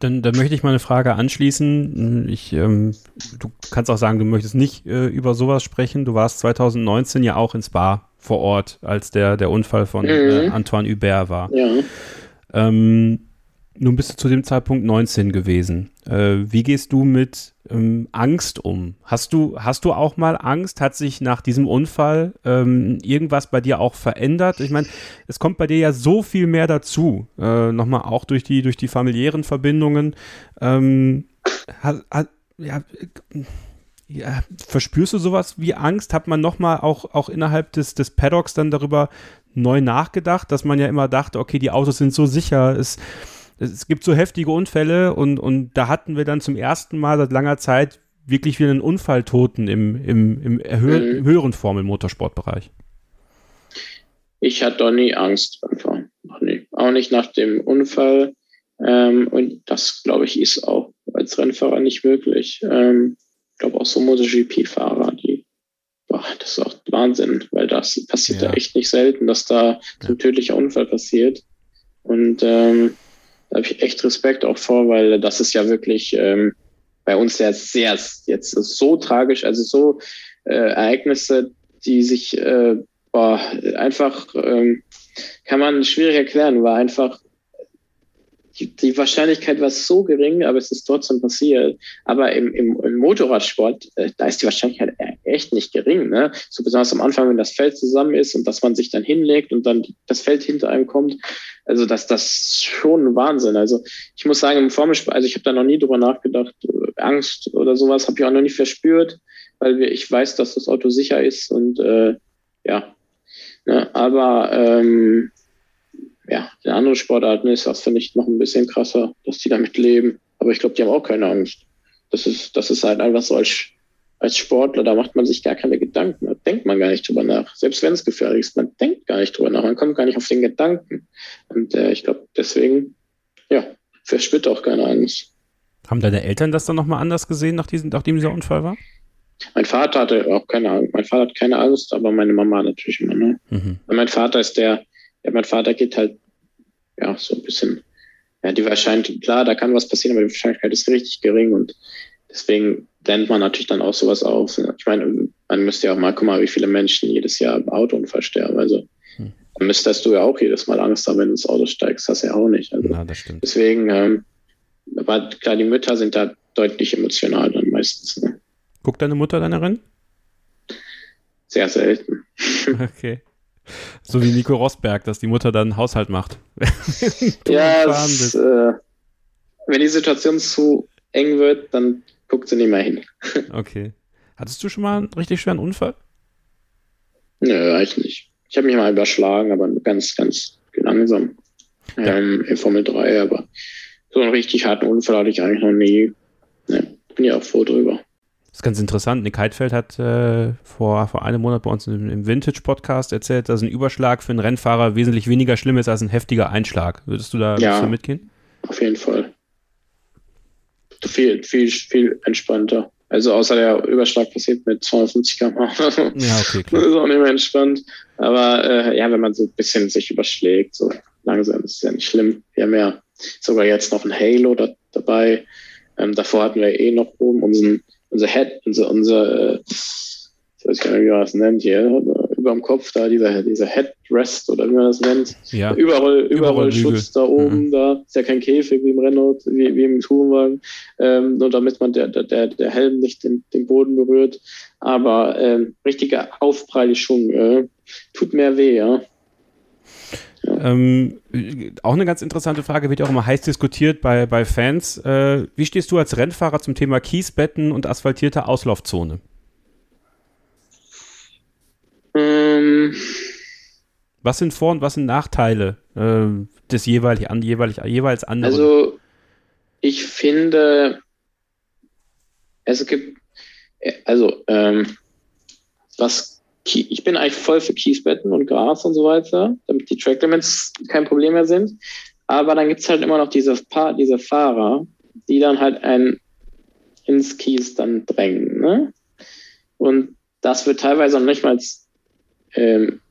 Dann, dann möchte ich mal eine Frage anschließen. Ich, ähm, du kannst auch sagen, du möchtest nicht äh, über sowas sprechen. Du warst 2019 ja auch ins Bar vor Ort, als der, der Unfall von äh, mhm. äh, Antoine Hubert war. Ja. Ähm, nun bist du zu dem Zeitpunkt 19 gewesen. Äh, wie gehst du mit ähm, Angst um? Hast du, hast du auch mal Angst? Hat sich nach diesem Unfall ähm, irgendwas bei dir auch verändert? Ich meine, es kommt bei dir ja so viel mehr dazu. Äh, Nochmal auch durch die, durch die familiären Verbindungen. Ähm, hat, hat, ja, ja, verspürst du sowas wie Angst? Hat man nochmal auch, auch innerhalb des, des Paddocks dann darüber neu nachgedacht, dass man ja immer dachte, okay, die Autos sind so sicher, es es gibt so heftige Unfälle und, und da hatten wir dann zum ersten Mal seit langer Zeit wirklich wieder einen Unfalltoten im, im, im, Erhö mhm. im höheren Form im Motorsportbereich. Ich hatte doch nie Angst Fahren. Noch nie. Auch nicht nach dem Unfall. Ähm, und das, glaube ich, ist auch als Rennfahrer nicht möglich. Ähm, ich glaube auch so MotoGP-Fahrer, die, boah, das ist auch Wahnsinn, weil das passiert ja. da echt nicht selten, dass da so ein tödlicher Unfall passiert. Und ähm, da habe ich echt Respekt auch vor, weil das ist ja wirklich ähm, bei uns ja sehr jetzt so tragisch, also so äh, Ereignisse, die sich äh, boah, einfach ähm, kann man schwierig erklären, war einfach die, Wahrscheinlichkeit war so gering, aber es ist trotzdem passiert. Aber im, im, im Motorradsport, äh, da ist die Wahrscheinlichkeit e-, echt nicht gering. Ne? So besonders am Anfang, wenn das Feld zusammen ist und dass man sich dann hinlegt und dann das Feld hinter einem kommt. Also das, das ist schon Wahnsinn. Also ich muss sagen, im Formelsport, also ich habe da noch nie drüber nachgedacht, äh, Angst oder sowas habe ich auch noch nicht verspürt, weil wir, ich weiß, dass das Auto sicher ist und äh, ja. Ne? Aber ähm, ja, in anderen Sportarten ist das, finde ich, noch ein bisschen krasser, dass die damit leben. Aber ich glaube, die haben auch keine Angst. Das ist, das ist halt einfach so als, als Sportler, da macht man sich gar keine Gedanken. Da denkt man gar nicht drüber nach. Selbst wenn es gefährlich ist, man denkt gar nicht drüber nach. Man kommt gar nicht auf den Gedanken. Und äh, ich glaube, deswegen, ja, verspürt auch keine Angst. Haben deine Eltern das dann nochmal anders gesehen, nach diesem, nachdem dieser Unfall war? Mein Vater hatte auch keine Angst. Mein Vater hat keine Angst, aber meine Mama natürlich immer. Ne? Mhm. Mein Vater ist der, ja, mein Vater geht halt ja, so ein bisschen, ja, die Wahrscheinlichkeit, klar, da kann was passieren, aber die Wahrscheinlichkeit ist richtig gering und deswegen lernt man natürlich dann auch sowas auf. Ich meine, man müsste ja auch mal, guck mal, wie viele Menschen jedes Jahr im Autounfall sterben. Also hm. dann müsstest du ja auch jedes Mal Angst haben, wenn du ins Auto steigst. Das ja auch nicht. Also, ja, das stimmt. Deswegen, ähm, aber klar, die Mütter sind da deutlich emotional dann meistens. Ne? Guckt deine Mutter deine Rennen? Sehr selten. (laughs) Okay. So wie Nico Rosberg, dass die Mutter dann Haushalt macht. (laughs) ja, es, äh, wenn die Situation zu eng wird, dann guckt sie nicht mehr hin. (laughs) okay. Hattest du schon mal einen richtig schweren Unfall? Nö, eigentlich nicht. Ich habe mich mal überschlagen, aber ganz, ganz langsam. Ja. Ähm, in Formel 3, aber so einen richtig harten Unfall hatte ich eigentlich noch nie. Ne, bin ja auch froh drüber. Das ist ganz interessant. Nick Heidfeld hat äh, vor, vor einem Monat bei uns im, im Vintage-Podcast erzählt, dass ein Überschlag für einen Rennfahrer wesentlich weniger schlimm ist als ein heftiger Einschlag. Würdest du da ja, mitgehen? Auf jeden Fall. Viel, viel, viel entspannter. Also außer der Überschlag passiert mit 250 km Ja, okay, (laughs) klar. Das ist auch nicht mehr entspannt. Aber äh, ja, wenn man so ein bisschen sich überschlägt, so langsam ist es ja nicht schlimm. Wir haben ja sogar jetzt noch ein Halo da, dabei. Ähm, davor hatten wir eh noch oben unseren unser Head, unser, unser, ich weiß gar nicht, wie man das nennt hier, über dem Kopf da, dieser, dieser Headrest oder wie man das nennt. Ja. Überroll, Überrollschutz da oben, mhm. da ist ja kein Käfig wie im Renault, wie, wie im Tourenwagen, ähm, nur damit man der, der, der Helm nicht den, den Boden berührt. Aber ähm, richtiger Aufprallschwung äh, tut mehr weh, ja. Ähm, auch eine ganz interessante Frage, wird ja auch immer heiß diskutiert bei, bei Fans. Äh, wie stehst du als Rennfahrer zum Thema Kiesbetten und asphaltierte Auslaufzone? Ähm, was sind Vor- und was sind Nachteile äh, des jeweilig, an, jeweilig, jeweils anderen? Also, ich finde, es gibt, also, ähm, was, ich bin eigentlich voll für Kiesbetten und Gras und so weiter, damit die Track Limits kein Problem mehr sind. Aber dann gibt es halt immer noch diese, pa diese Fahrer, die dann halt ein ins Kies dann drängen. Ne? Und das wird teilweise noch nicht mal ähm,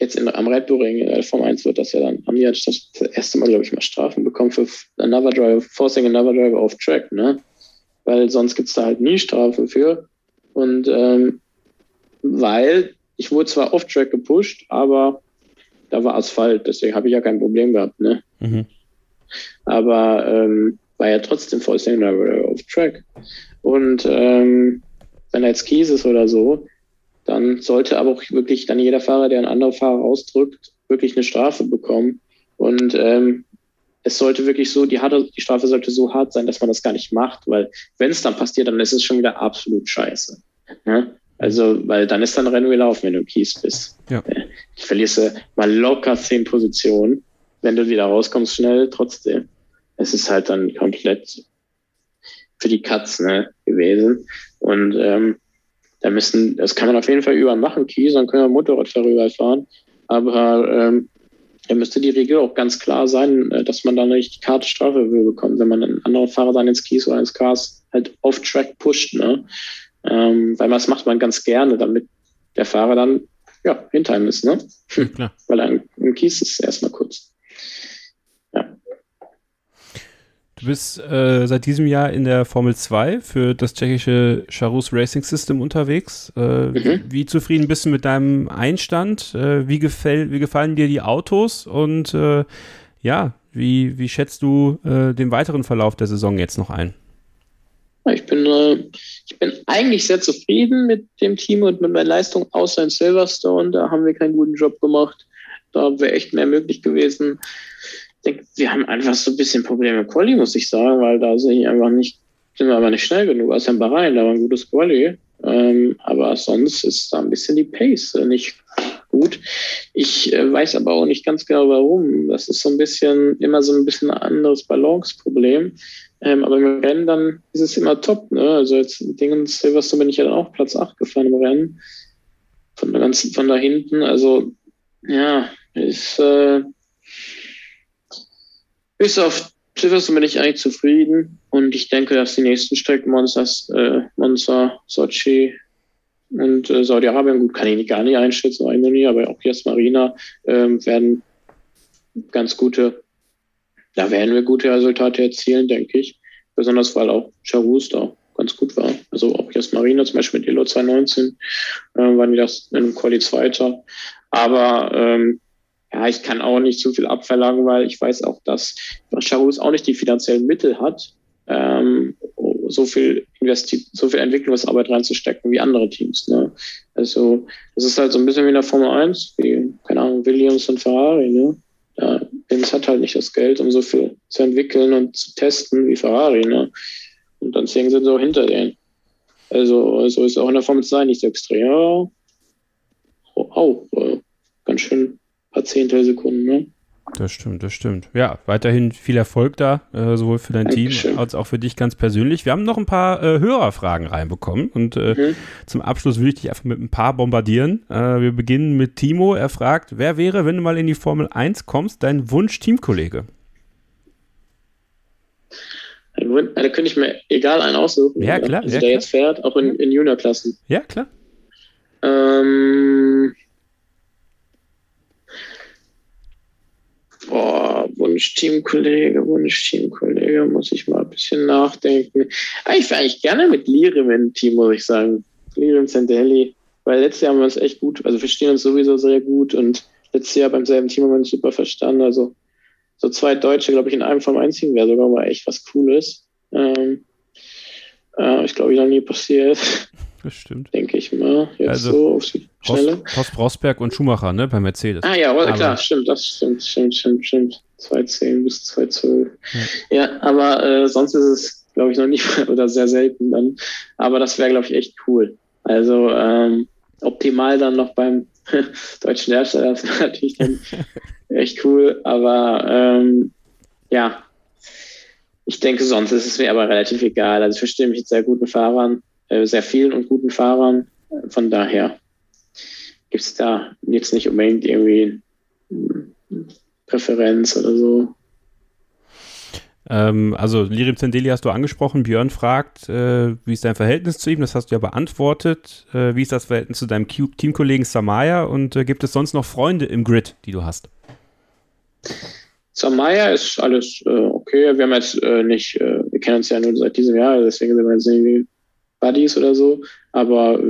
jetzt in, am Red Bull Ring, äh, Form 1 wird das ja dann, haben die das, das erste Mal, glaube ich, mal Strafen bekommen für another driver, forcing another driver off track, ne? Weil sonst gibt es da halt nie Strafen für. Und ähm, weil ich wurde zwar off track gepusht, aber da war Asphalt, deswegen habe ich ja kein Problem gehabt, ne? Mhm. Aber ähm, war ja trotzdem forcing another driver off track. Und ähm, wenn er jetzt Kies ist oder so, dann sollte aber auch wirklich dann jeder Fahrer, der einen anderen Fahrer ausdrückt, wirklich eine Strafe bekommen. Und ähm, es sollte wirklich so, die, harte, die Strafe sollte so hart sein, dass man das gar nicht macht, weil wenn es dann passiert, dann ist es schon wieder absolut scheiße. Ja? Also, weil dann ist dann Rennen gelaufen, wenn du Kies bist. Ja. Ich verlierst du mal locker zehn Positionen, wenn du wieder rauskommst schnell, trotzdem. Es ist halt dann komplett für die Katz ne, gewesen. Und ähm, da müssen, das kann man auf jeden Fall überall machen, Kies, dann können wir Motorradfahrer überall fahren. Aber ähm, da müsste die Regel auch ganz klar sein, äh, dass man da nicht die Karte Strafe bekommt, wenn man einen anderen Fahrer dann ins Kies oder ins Cars halt off-track pusht. Ne? Ähm, weil das macht man ganz gerne, damit der Fahrer dann ja, hinter ihm ist. Ne? Ja, (laughs) weil ein, ein Kies ist erstmal kurz. Du bist äh, seit diesem Jahr in der Formel 2 für das tschechische Charus Racing System unterwegs. Äh, mhm. Wie zufrieden bist du mit deinem Einstand? Äh, wie, gefäll, wie gefallen dir die Autos? Und äh, ja, wie, wie schätzt du äh, den weiteren Verlauf der Saison jetzt noch ein? Ich bin, äh, ich bin eigentlich sehr zufrieden mit dem Team und mit meiner Leistung, außer in Silverstone. Da haben wir keinen guten Job gemacht. Da wäre echt mehr möglich gewesen denke, wir haben einfach so ein bisschen Probleme mit Quali, muss ich sagen, weil da sind wir einfach nicht, sind wir aber nicht schnell genug. Aus dem Bahrain, da war ein gutes Quali. Ähm, aber sonst ist da ein bisschen die Pace nicht gut. Ich äh, weiß aber auch nicht ganz genau warum. Das ist so ein bisschen, immer so ein bisschen ein anderes Balance-Problem. Ähm, aber im Rennen dann ist es immer top, ne? Also jetzt Dingen Silverstone bin ich ja dann auch Platz 8 gefahren im Rennen. Von ganzen, von da hinten. Also, ja, ist, äh, bis auf Silverstone bin ich eigentlich zufrieden und ich denke, dass die nächsten Strecken Monsters, äh, Monza, Sochi und äh, Saudi-Arabien, gut, kann ich gar nicht einschätzen, aber auch Yas Marina ähm, werden ganz gute, da werden wir gute Resultate erzielen, denke ich. Besonders weil auch Charus da ganz gut war. Also auch Yas Marina zum Beispiel mit Elo 2019 äh, waren die das in einem Quali Zweiter. Aber ähm, ja, ich kann auch nicht zu viel abverlangen, weil ich weiß auch, dass Charus auch nicht die finanziellen Mittel hat, ähm, so viel Investi so viel Entwicklungsarbeit reinzustecken wie andere Teams. Ne? Also das ist halt so ein bisschen wie in der Formel 1, wie, keine Ahnung, Williams und Ferrari. Ne? Ja, Williams hat halt nicht das Geld, um so viel zu entwickeln und zu testen wie Ferrari. Ne? Und dann sind sie auch hinter denen. Also so ist auch in der Formel 2 nicht so extrem. Ja, auch, auch äh, ganz schön paar Zehntelsekunden. Ne? Das stimmt, das stimmt. Ja, weiterhin viel Erfolg da, äh, sowohl für dein Dankeschön. Team als auch für dich ganz persönlich. Wir haben noch ein paar äh, Hörerfragen reinbekommen und äh, mhm. zum Abschluss würde ich dich einfach mit ein paar bombardieren. Äh, wir beginnen mit Timo. Er fragt, wer wäre, wenn du mal in die Formel 1 kommst, dein Wunsch-Teamkollege? Da könnte ich mir egal einen aussuchen. Ja, klar. Also ja, der klar. jetzt fährt, auch in, in Juniorklassen. Ja, klar. Ähm, Boah, Wunsch-Teamkollege, Wunsch-Teamkollege, muss ich mal ein bisschen nachdenken. Ah, ich wäre eigentlich gerne mit Lirim im Team, muss ich sagen. Lirim Sandelli. Weil letztes Jahr haben wir uns echt gut, also verstehen uns sowieso sehr gut und letztes Jahr beim selben Team haben wir uns super verstanden. Also so zwei Deutsche, glaube ich, in einem vom einzigen wäre sogar mal echt was Cooles. Ähm, äh, ich glaube, noch nie passiert. (laughs) Das stimmt. Denke ich mal. Jetzt also, so auf die Schnelle. Horst Rosberg und Schumacher, ne, bei Mercedes. Ah ja, aber, klar, stimmt, das stimmt, stimmt, stimmt, stimmt. 210 bis 212. Ja, ja aber äh, sonst ist es, glaube ich, noch nicht (laughs) oder sehr selten dann. Aber das wäre, glaube ich, echt cool. Also ähm, optimal dann noch beim (laughs) deutschen Hersteller, das wäre (laughs) natürlich dann echt cool. Aber ähm, ja, ich denke, sonst ist es mir aber relativ egal. Also ich verstehe mich mit sehr guten Fahrern, sehr vielen und guten Fahrern. Von daher gibt es da jetzt nicht unbedingt irgendwie Präferenz oder so. Ähm, also Lirim Zendeli hast du angesprochen. Björn fragt, äh, wie ist dein Verhältnis zu ihm? Das hast du ja beantwortet. Äh, wie ist das Verhältnis zu deinem Teamkollegen Samaya? Und äh, gibt es sonst noch Freunde im Grid, die du hast? Samaya ist alles äh, okay. Wir haben jetzt äh, nicht, äh, wir kennen uns ja nur seit diesem Jahr, deswegen sind wir jetzt irgendwie Buddies oder so. Aber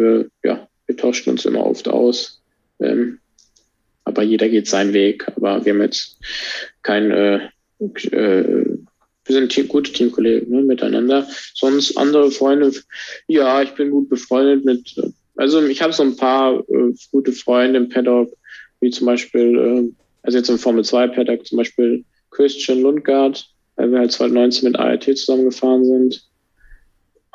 ja, wir tauschen uns immer oft aus. Ähm, aber jeder geht seinen Weg. Aber wir haben jetzt kein äh, wir sind gute Teamkollegen ne, miteinander. Sonst andere Freunde, ja, ich bin gut befreundet mit, also ich habe so ein paar äh, gute Freunde im Paddock, wie zum Beispiel, äh, also jetzt im Formel 2 Paddock zum Beispiel Christian Lundgaard, weil wir halt 2019 mit ART zusammengefahren sind.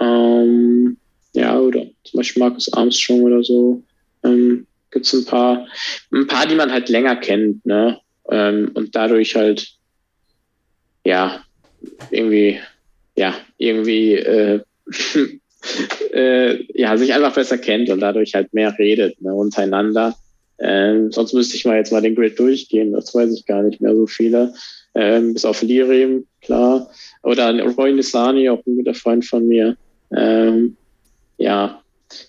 Ähm, ja, oder zum Beispiel Markus Armstrong oder so. Ähm, Gibt es ein paar, ein paar, die man halt länger kennt, ne? Ähm, und dadurch halt, ja, irgendwie, ja, irgendwie, äh, (laughs) äh, ja, sich einfach besser kennt und dadurch halt mehr redet ne, untereinander. Ähm, sonst müsste ich mal jetzt mal den Grid durchgehen, das weiß ich gar nicht mehr so viele. Ähm, bis auf Lirim, klar. Oder Roy Nisani, auch ein guter Freund von mir. Ähm, ja,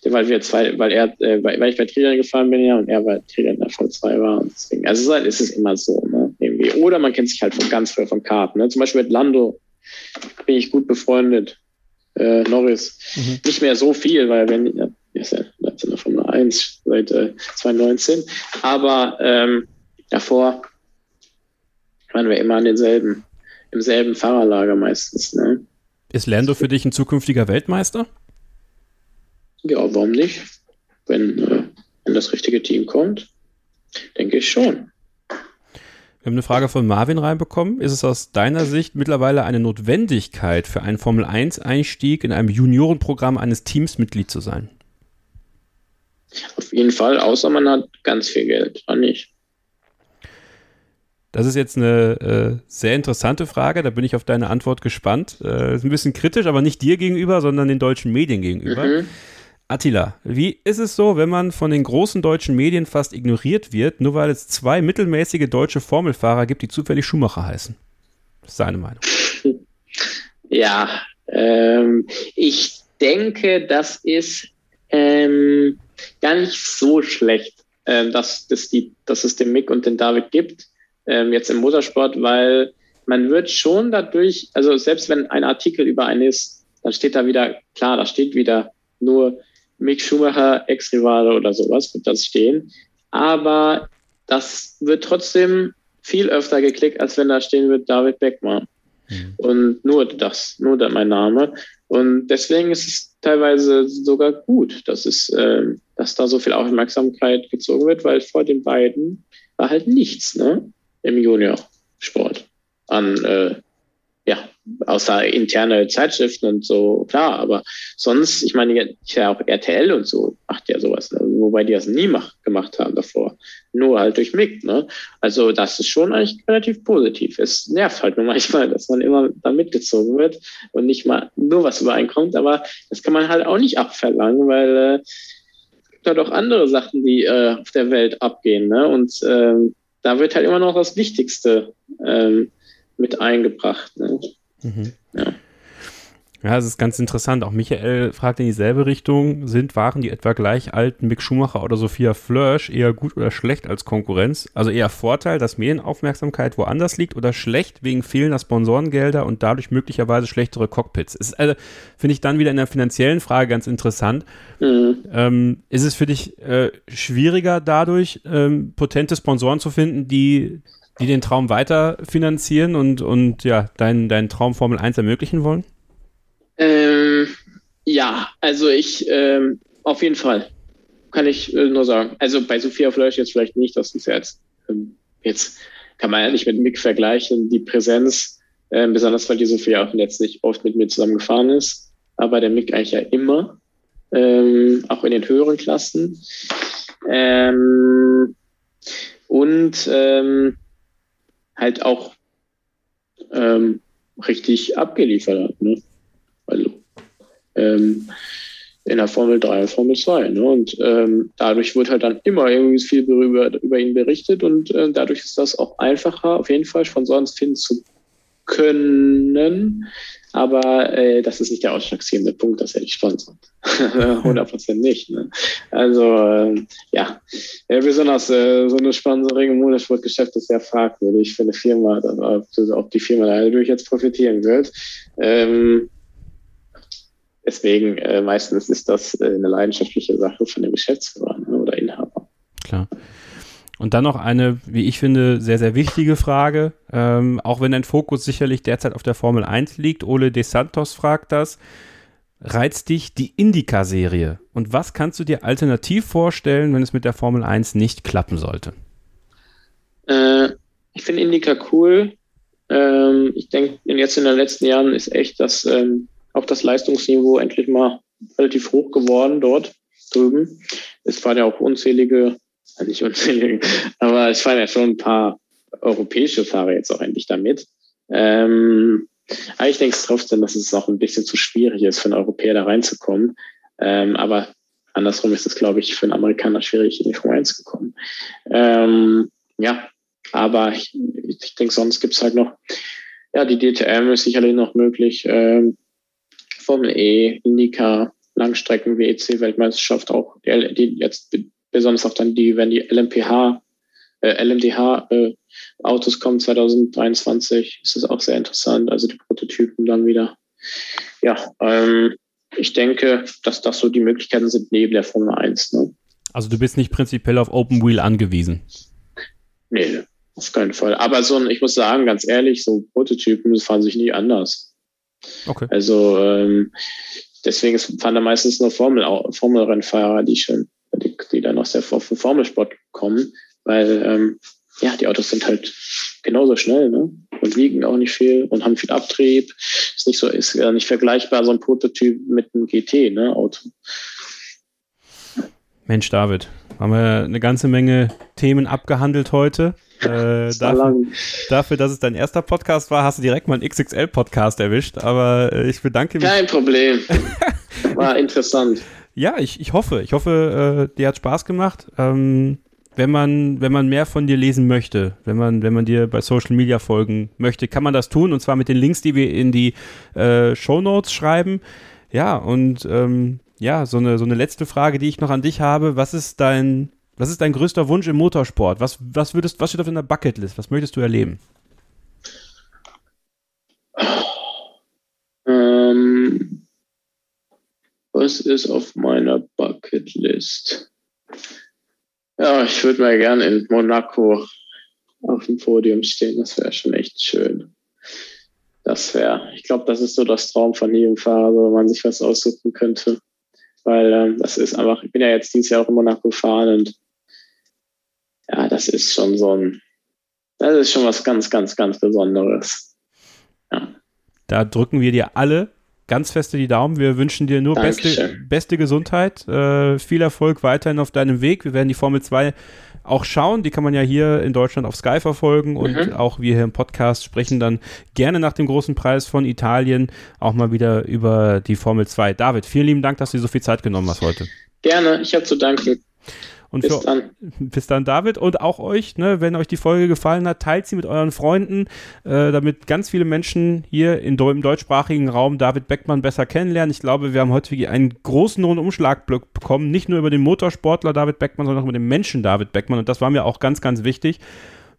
weil wir zwei, weil er, äh, weil ich bei Trilan gefahren bin ja und er bei Trilan in der V2 war und deswegen, also es ist, halt, es immer so, ne, irgendwie. Oder man kennt sich halt von ganz früh von Karten, ne. Zum Beispiel mit Lando bin ich gut befreundet. Äh, Norris. Mhm. Nicht mehr so viel, weil wenn, ja, ist ja in der Formel 1 seit äh, 2019. Aber ähm, davor waren wir immer an denselben, im selben Fahrerlager meistens. Ne? Ist Lando für dich ein zukünftiger Weltmeister? Ja, warum nicht? Wenn, äh, wenn das richtige Team kommt, denke ich schon. Wir haben eine Frage von Marvin reinbekommen. Ist es aus deiner Sicht mittlerweile eine Notwendigkeit für einen Formel-1-Einstieg in einem Juniorenprogramm eines Teams Mitglied zu sein? Auf jeden Fall, außer man hat ganz viel Geld, oder nicht? Das ist jetzt eine äh, sehr interessante Frage, da bin ich auf deine Antwort gespannt. Äh, ist ein bisschen kritisch, aber nicht dir gegenüber, sondern den deutschen Medien gegenüber. Mhm. Attila, wie ist es so, wenn man von den großen deutschen Medien fast ignoriert wird, nur weil es zwei mittelmäßige deutsche Formelfahrer gibt, die zufällig Schumacher heißen? Das ist seine Meinung. Ja, ähm, ich denke, das ist ähm, gar nicht so schlecht, ähm, dass, dass, die, dass es den Mick und den David gibt, ähm, jetzt im Motorsport, weil man wird schon dadurch, also selbst wenn ein Artikel über einen ist, dann steht da wieder, klar, da steht wieder nur Mick Schumacher, Ex-Rivale oder sowas wird das stehen. Aber das wird trotzdem viel öfter geklickt, als wenn da stehen wird David Beckmann. Mhm. Und nur das, nur mein Name. Und deswegen ist es teilweise sogar gut, dass es, äh, dass da so viel Aufmerksamkeit gezogen wird, weil vor den beiden war halt nichts, ne? Im Junior-Sport an äh, ja, außer interne Zeitschriften und so, klar, aber sonst, ich meine, ja auch RTL und so macht ja sowas, ne? wobei die das nie mach, gemacht haben davor. Nur halt durch Mick, ne? Also das ist schon eigentlich relativ positiv. Es nervt halt nur manchmal, dass man immer da mitgezogen wird und nicht mal nur was übereinkommt, aber das kann man halt auch nicht abverlangen, weil äh, es gibt halt auch andere Sachen, die äh, auf der Welt abgehen, ne? Und ähm, da wird halt immer noch das Wichtigste ähm, mit eingebracht. Ne? Mhm. Ja. Ja, es ist ganz interessant. Auch Michael fragt in dieselbe Richtung. Sind Waren, die etwa gleich alten Mick Schumacher oder Sophia Flörsch eher gut oder schlecht als Konkurrenz? Also eher Vorteil, dass Medienaufmerksamkeit woanders liegt oder schlecht wegen fehlender Sponsorengelder und dadurch möglicherweise schlechtere Cockpits? Ist also, finde ich dann wieder in der finanziellen Frage ganz interessant. Mhm. Ähm, ist es für dich äh, schwieriger dadurch, ähm, potente Sponsoren zu finden, die die den Traum weiter finanzieren und, und ja, deinen dein Traum Formel 1 ermöglichen wollen? Ähm, ja, also ich, ähm, auf jeden Fall, kann ich äh, nur sagen. Also bei Sophia Flörsch jetzt vielleicht nicht, das ist jetzt, ähm, jetzt kann man ja nicht mit Mick vergleichen, die Präsenz, äh, besonders weil die Sophia auch letztlich oft mit mir zusammen gefahren ist, aber der Mick eigentlich ja immer, ähm, auch in den höheren Klassen. Ähm, und ähm, halt auch, ähm, richtig abgeliefert hat. Ne? Also, ähm, in der Formel 3 und Formel 2. Ne? Und ähm, dadurch wird halt dann immer irgendwie viel über, über ihn berichtet und äh, dadurch ist das auch einfacher, auf jeden Fall Sponsoren finden zu können. Aber äh, das ist nicht der ausschlaggebende Punkt, dass er dich sponsert. (laughs) 100 Prozent nicht. Ne? Also äh, ja, ja besonders äh, so eine Sponsoring im Motorsportgeschäft ist sehr fragwürdig für eine Firma, ob, ob die Firma dadurch jetzt profitieren wird. Ähm, deswegen äh, meistens ist das äh, eine leidenschaftliche Sache von dem Geschäftsführer ne, oder Inhaber. Klar. Und dann noch eine, wie ich finde, sehr, sehr wichtige Frage. Ähm, auch wenn dein Fokus sicherlich derzeit auf der Formel 1 liegt. Ole De Santos fragt das. Reizt dich die Indica-Serie? Und was kannst du dir alternativ vorstellen, wenn es mit der Formel 1 nicht klappen sollte? Äh, ich finde Indica cool. Ähm, ich denke, jetzt in den letzten Jahren ist echt das, ähm, auch das Leistungsniveau endlich mal relativ hoch geworden dort drüben. Es waren ja auch unzählige nicht unzählige, (laughs) aber es fahren ja schon ein paar europäische Fahrer jetzt auch endlich damit. Ähm, aber ich denke trotzdem, dass es auch ein bisschen zu schwierig ist, für einen Europäer da reinzukommen. Ähm, aber andersrum ist es, glaube ich, für einen Amerikaner schwierig, in die Formel 1 zu kommen. Ähm, ja, aber ich, ich denke, sonst gibt es halt noch, ja, die DTM ist sicherlich noch möglich. Ähm, Formel E, Indica, Langstrecken, WEC-Weltmeisterschaft auch, die, die jetzt besonders auch dann die, wenn die LMPH, äh, LMDH äh, Autos kommen 2023, ist das auch sehr interessant. Also die Prototypen dann wieder. Ja, ähm, ich denke, dass das so die Möglichkeiten sind neben der Formel 1. Ne? Also du bist nicht prinzipiell auf Open Wheel angewiesen. Nee, auf keinen Fall. Aber so ein, ich muss sagen, ganz ehrlich, so Prototypen fahren sich nie anders. Okay. Also ähm, deswegen fahren da meistens nur Formel, Formelrennfahrer, die schon die, die dann aus der Formelsport kommen, weil ähm, ja, die Autos sind halt genauso schnell ne? und wiegen auch nicht viel und haben viel Abtrieb. Ist nicht so, ist ja nicht vergleichbar so ein Prototyp mit einem GT-Auto. Ne, Mensch, David, haben wir eine ganze Menge Themen abgehandelt heute. Äh, dafür, dafür, dass es dein erster Podcast war, hast du direkt mal einen XXL-Podcast erwischt, aber äh, ich bedanke mich. Kein Problem. (laughs) War interessant. Ja, ich, ich hoffe. Ich hoffe, äh, dir hat Spaß gemacht. Ähm, wenn man, wenn man mehr von dir lesen möchte, wenn man, wenn man dir bei Social Media folgen möchte, kann man das tun und zwar mit den Links, die wir in die äh, Show Notes schreiben. Ja, und ähm, ja, so eine, so eine letzte Frage, die ich noch an dich habe. Was ist dein, was ist dein größter Wunsch im Motorsport? Was, was würdest, was steht auf deiner Bucketlist? Was möchtest du erleben? Ähm, was ist auf meiner Bucketlist? Ja, ich würde mal gern in Monaco auf dem Podium stehen. Das wäre schon echt schön. Das wäre, ich glaube, das ist so das Traum von jedem Fahrer, wenn man sich was aussuchen könnte. Weil ähm, das ist einfach, ich bin ja jetzt dieses Jahr auch in Monaco gefahren und ja, das ist schon so ein, das ist schon was ganz, ganz, ganz Besonderes. Ja. Da drücken wir dir alle ganz feste die Daumen. Wir wünschen dir nur beste, beste Gesundheit, äh, viel Erfolg weiterhin auf deinem Weg. Wir werden die Formel 2 auch schauen. Die kann man ja hier in Deutschland auf Sky verfolgen und mhm. auch wir hier im Podcast sprechen dann gerne nach dem großen Preis von Italien auch mal wieder über die Formel 2. David, vielen lieben Dank, dass du dir so viel Zeit genommen hast heute. Gerne, ich habe zu danken. Und bis für, dann. (laughs) Bis dann, David. Und auch euch, ne, wenn euch die Folge gefallen hat, teilt sie mit euren Freunden, äh, damit ganz viele Menschen hier in, im deutschsprachigen Raum David Beckmann besser kennenlernen. Ich glaube, wir haben heute einen großen Rundumschlag bekommen, nicht nur über den Motorsportler David Beckmann, sondern auch über den Menschen David Beckmann. Und das war mir auch ganz, ganz wichtig.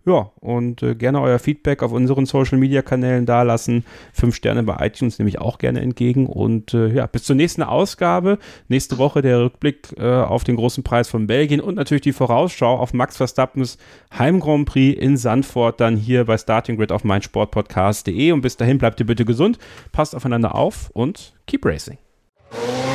Ja, und äh, gerne euer Feedback auf unseren Social Media Kanälen dalassen. Fünf Sterne bei iTunes nehme ich auch gerne entgegen. Und äh, ja, bis zur nächsten Ausgabe. Nächste Woche der Rückblick äh, auf den großen Preis von Belgien und natürlich die Vorausschau auf Max Verstappens Heim Grand Prix in Sandford, dann hier bei Starting Grid auf meinsportpodcast.de. Und bis dahin bleibt ihr bitte gesund, passt aufeinander auf und keep racing.